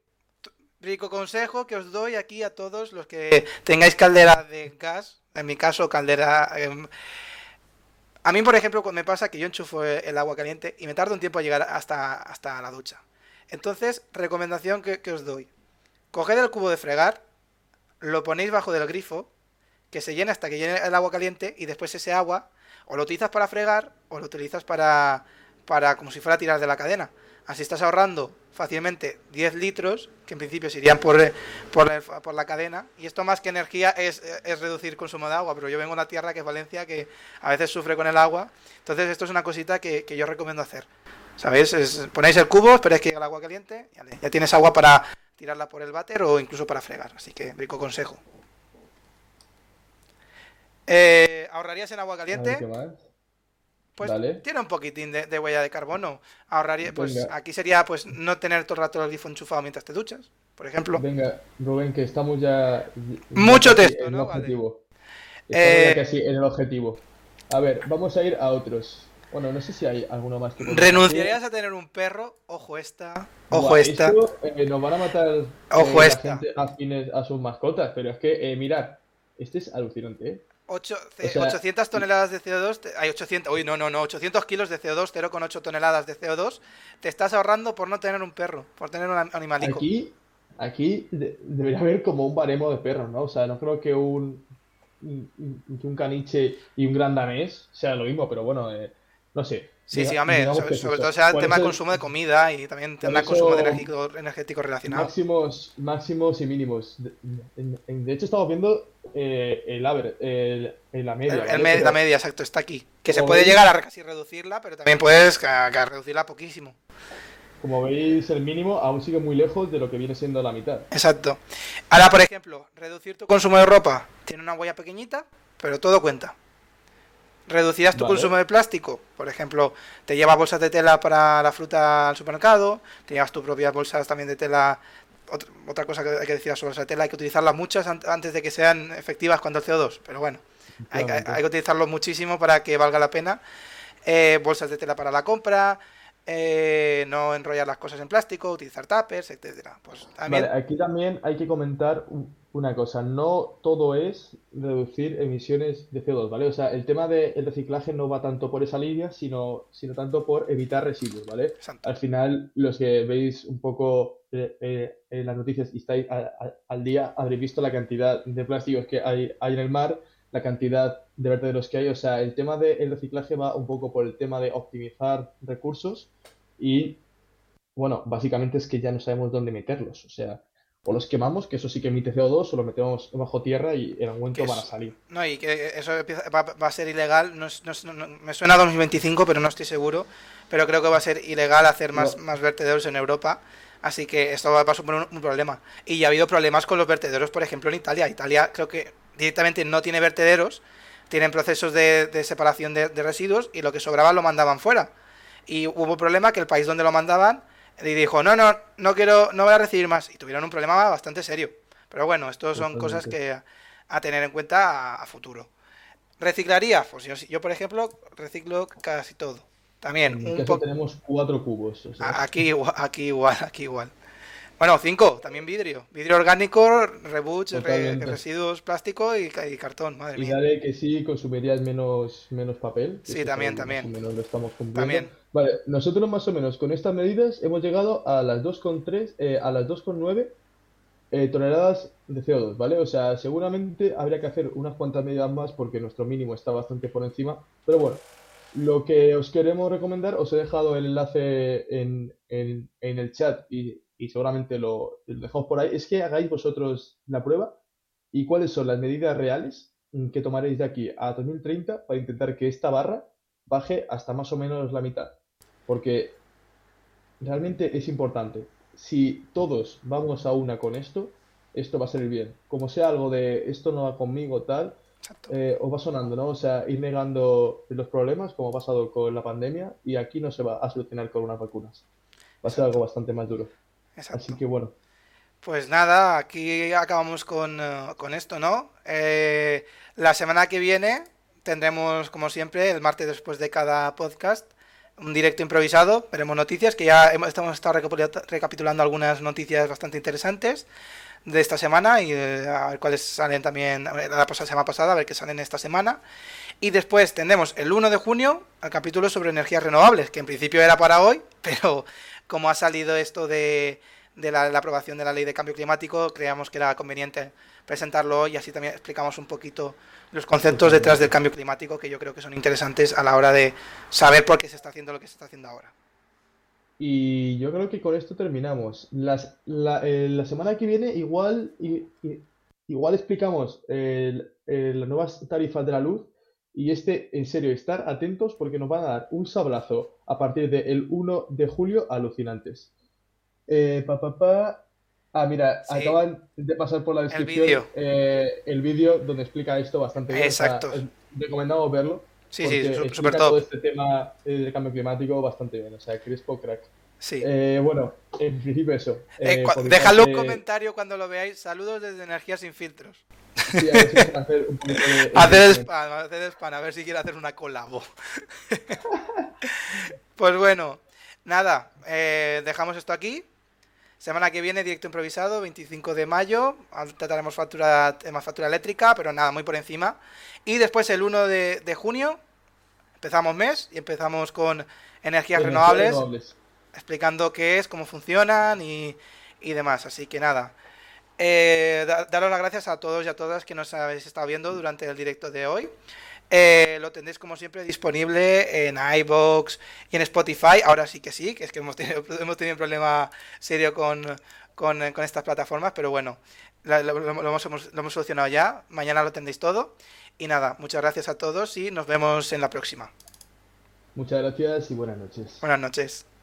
Rico consejo que os doy aquí a todos los que tengáis caldera de gas, en mi caso caldera... Em, a mí, por ejemplo, me pasa que yo enchufo el agua caliente y me tarda un tiempo a llegar hasta, hasta la ducha. Entonces, recomendación que, os doy. Coged el cubo de fregar, lo ponéis bajo del grifo, que se llena hasta que llene el agua caliente y después ese agua o lo utilizas para fregar o lo utilizas para, para como si fuera tirar de la cadena. Así estás ahorrando fácilmente 10 litros, que en principio se irían por, por, la cadena. Y esto más que energía es, es, reducir consumo de agua. Pero yo vengo de una tierra que es Valencia, que a veces sufre con el agua. Entonces esto es una cosita que yo recomiendo hacer. ¿Sabéis? ponéis el cubo, esperáis que llegue el agua caliente, ya, ya tienes agua para tirarla por el váter o incluso para fregar. Así que, rico consejo. Eh, ¿Ahorrarías en agua caliente? Pues tiene un poquitín de, huella de carbono. Ahorraría, pues aquí sería pues no tener todo el rato el grifo enchufado mientras te duchas, por ejemplo. Venga, Rubén, que estamos ya. Mucho texto, ¿no? Objetivo. Estamos ya casi en el objetivo. A ver, vamos a ir a otros. Bueno, no sé si hay alguno más que... ¿Renunciarías a tener un perro? Ojo esta. Ojo esta. Eh, nos van a matar Ojo eh, esta. a sus mascotas, pero es que, eh, mirad, este es alucinante, ¿eh? 800 toneladas de CO2, hay 800, uy, no, no, no, 800 kilos de CO2, 0,8 toneladas de CO2, te estás ahorrando por no tener un perro, por tener un animalico. Aquí, aquí debería haber como un baremo de perros, ¿no? O sea, no creo que un, un, caniche y un gran danés sea lo mismo, pero bueno, eh, no sé. Sí, sí, hombre, sobre, todo sea el tema de consumo de comida y también tema de consumo de energético, energético relacionado. Máximos, máximos y mínimos. De, hecho, estamos viendo eh, el average, la media. la media, exacto, está aquí. Que se puede llegar a casi reducirla, pero también puedes reducirla poquísimo. Como veis, el mínimo aún sigue muy lejos de lo que viene siendo la mitad. Exacto. Ahora, por ejemplo, reducir tu consumo de ropa tiene una huella pequeñita, pero todo cuenta. Reducirás tu consumo de plástico. Por ejemplo, te llevas bolsas de tela para la fruta al supermercado, te llevas tus propias bolsas también de tela. Otra, cosa que hay que decir sobre esa tela, hay que utilizarlas muchas antes de que sean efectivas cuando el CO2. Pero bueno, hay, que utilizarlo muchísimo para que valga la pena. Eh, bolsas de tela para la compra, eh, no enrollar las cosas en plástico, utilizar tuppers, etcétera. Pues Vale, aquí también hay que comentar una cosa, no todo es reducir emisiones de CO2, ¿vale? O sea, el tema del reciclaje no va tanto por esa línea, sino, sino tanto por evitar residuos, ¿vale? Al final, los que veis un poco eh, eh, en las noticias y estáis al día, habréis visto la cantidad de plásticos que hay, hay en el mar, la cantidad de vertederos que hay. O sea, el tema del reciclaje va un poco por el tema de optimizar recursos y, bueno, básicamente es que ya no sabemos dónde meterlos. O sea, o los quemamos, que eso sí que emite CO2, o los metemos bajo tierra y en algún momento van a salir. No, y que eso va, a ser ilegal, no, me suena a 2025, pero no estoy seguro, pero creo que va a ser ilegal hacer más, más vertederos en Europa, así que esto va a suponer un, problema. Y ya ha habido problemas con los vertederos, por ejemplo, en Italia. Italia creo que directamente no tiene vertederos, tienen procesos de, separación de, de residuos y lo que sobraba lo mandaban fuera. Y hubo un problema que el país donde lo mandaban y dijo, no, no, no quiero, no voy a recibir más. Y tuvieron un problema bastante serio. Pero bueno, estos son cosas que a, tener en cuenta a, futuro. ¿Reciclaría? Pues yo, yo, por ejemplo, reciclo casi todo. También. un poco tenemos cuatro cubos. Aquí, aquí igual, aquí igual. Bueno, cinco, también vidrio. Vidrio orgánico, reboots, residuos plástico y, cartón, madre mía. Y que sí consumirías menos, menos papel. Sí, también, también. Menos lo estamos cumpliendo. También. Vale, nosotros más o menos con estas medidas hemos llegado a las 2,3, eh, a las 2,9 eh, toneladas de CO2, ¿vale? O sea, seguramente habría que hacer unas cuantas medidas más porque nuestro mínimo está bastante por encima. Pero bueno, lo que os queremos recomendar, os he dejado el enlace en, en, en el chat y y seguramente lo, dejamos por ahí, es que hagáis vosotros la prueba y cuáles son las medidas reales que tomaréis de aquí a 2030 para intentar que esta barra baje hasta más o menos la mitad. Porque realmente es importante. Si todos vamos a una con esto, esto va a salir bien. Como sea algo de esto no va conmigo, tal, eh, os va sonando, ¿no? O sea, ir negando los problemas, como ha pasado con la pandemia, y aquí no se va a solucionar con unas vacunas. Va a ser algo bastante más duro. Así que bueno. Pues nada, aquí acabamos con, eh, con esto, ¿no? Eh, la semana que viene tendremos, como siempre, el martes después de cada podcast, un directo improvisado. Veremos noticias, que ya hemos, estamos recapitulando algunas noticias bastante interesantes de esta semana y eh, a ver cuáles salen también la semana pasada, a ver qué salen esta semana. Y después tendremos el 1 de junio el capítulo sobre energías renovables, que en principio era para hoy, pero como ha salido esto de, la, aprobación de la ley de cambio climático, creíamos que era conveniente presentarlo hoy y así también explicamos un poquito los conceptos detrás del cambio climático que yo creo que son interesantes a la hora de saber por qué se está haciendo lo que se está haciendo ahora. Y yo creo que con esto terminamos. La, eh, la, semana que viene igual, igual explicamos las nuevas tarifas de la luz y este, en serio, estar atentos porque nos van a dar un sablazo a partir del 1 de julio alucinantes. Eh, pa, pa, pa. Ah, mira, acaban de pasar por la descripción el vídeo eh, donde explica esto bastante bien. Exacto. recomendamos verlo. Sí, sí, súper top. todo este tema del cambio climático bastante bien. O sea, Crispo crack. Sí. Eh, bueno, en principio eso. Eh, dejadlo un comentario cuando lo veáis. Saludos desde Energía Sin Filtros. Sí, a ver si hacer un poquito de... hacer spam, hacer spam, a ver si quiere hacer una colabo. pues bueno, nada, eh, dejamos esto aquí. Semana que viene, directo improvisado, 25 de mayo. Trataremos factura, más factura eléctrica, pero nada, muy por encima. Y después el 1 de, junio, empezamos mes y empezamos con energías, renovables, explicando qué es, cómo funcionan y, y demás. Así que nada, eh, daros las gracias a todos y a todas que nos habéis estado viendo durante el directo de hoy. Eh, lo tendréis como siempre disponible en iBox y en Spotify. Ahora sí que sí, que es que hemos tenido, hemos tenido un problema serio con, con, estas plataformas, pero bueno, lo, hemos, lo hemos solucionado ya. Mañana lo tendréis todo. Y nada, muchas gracias a todos y nos vemos en la próxima. Muchas gracias y buenas noches. Buenas noches.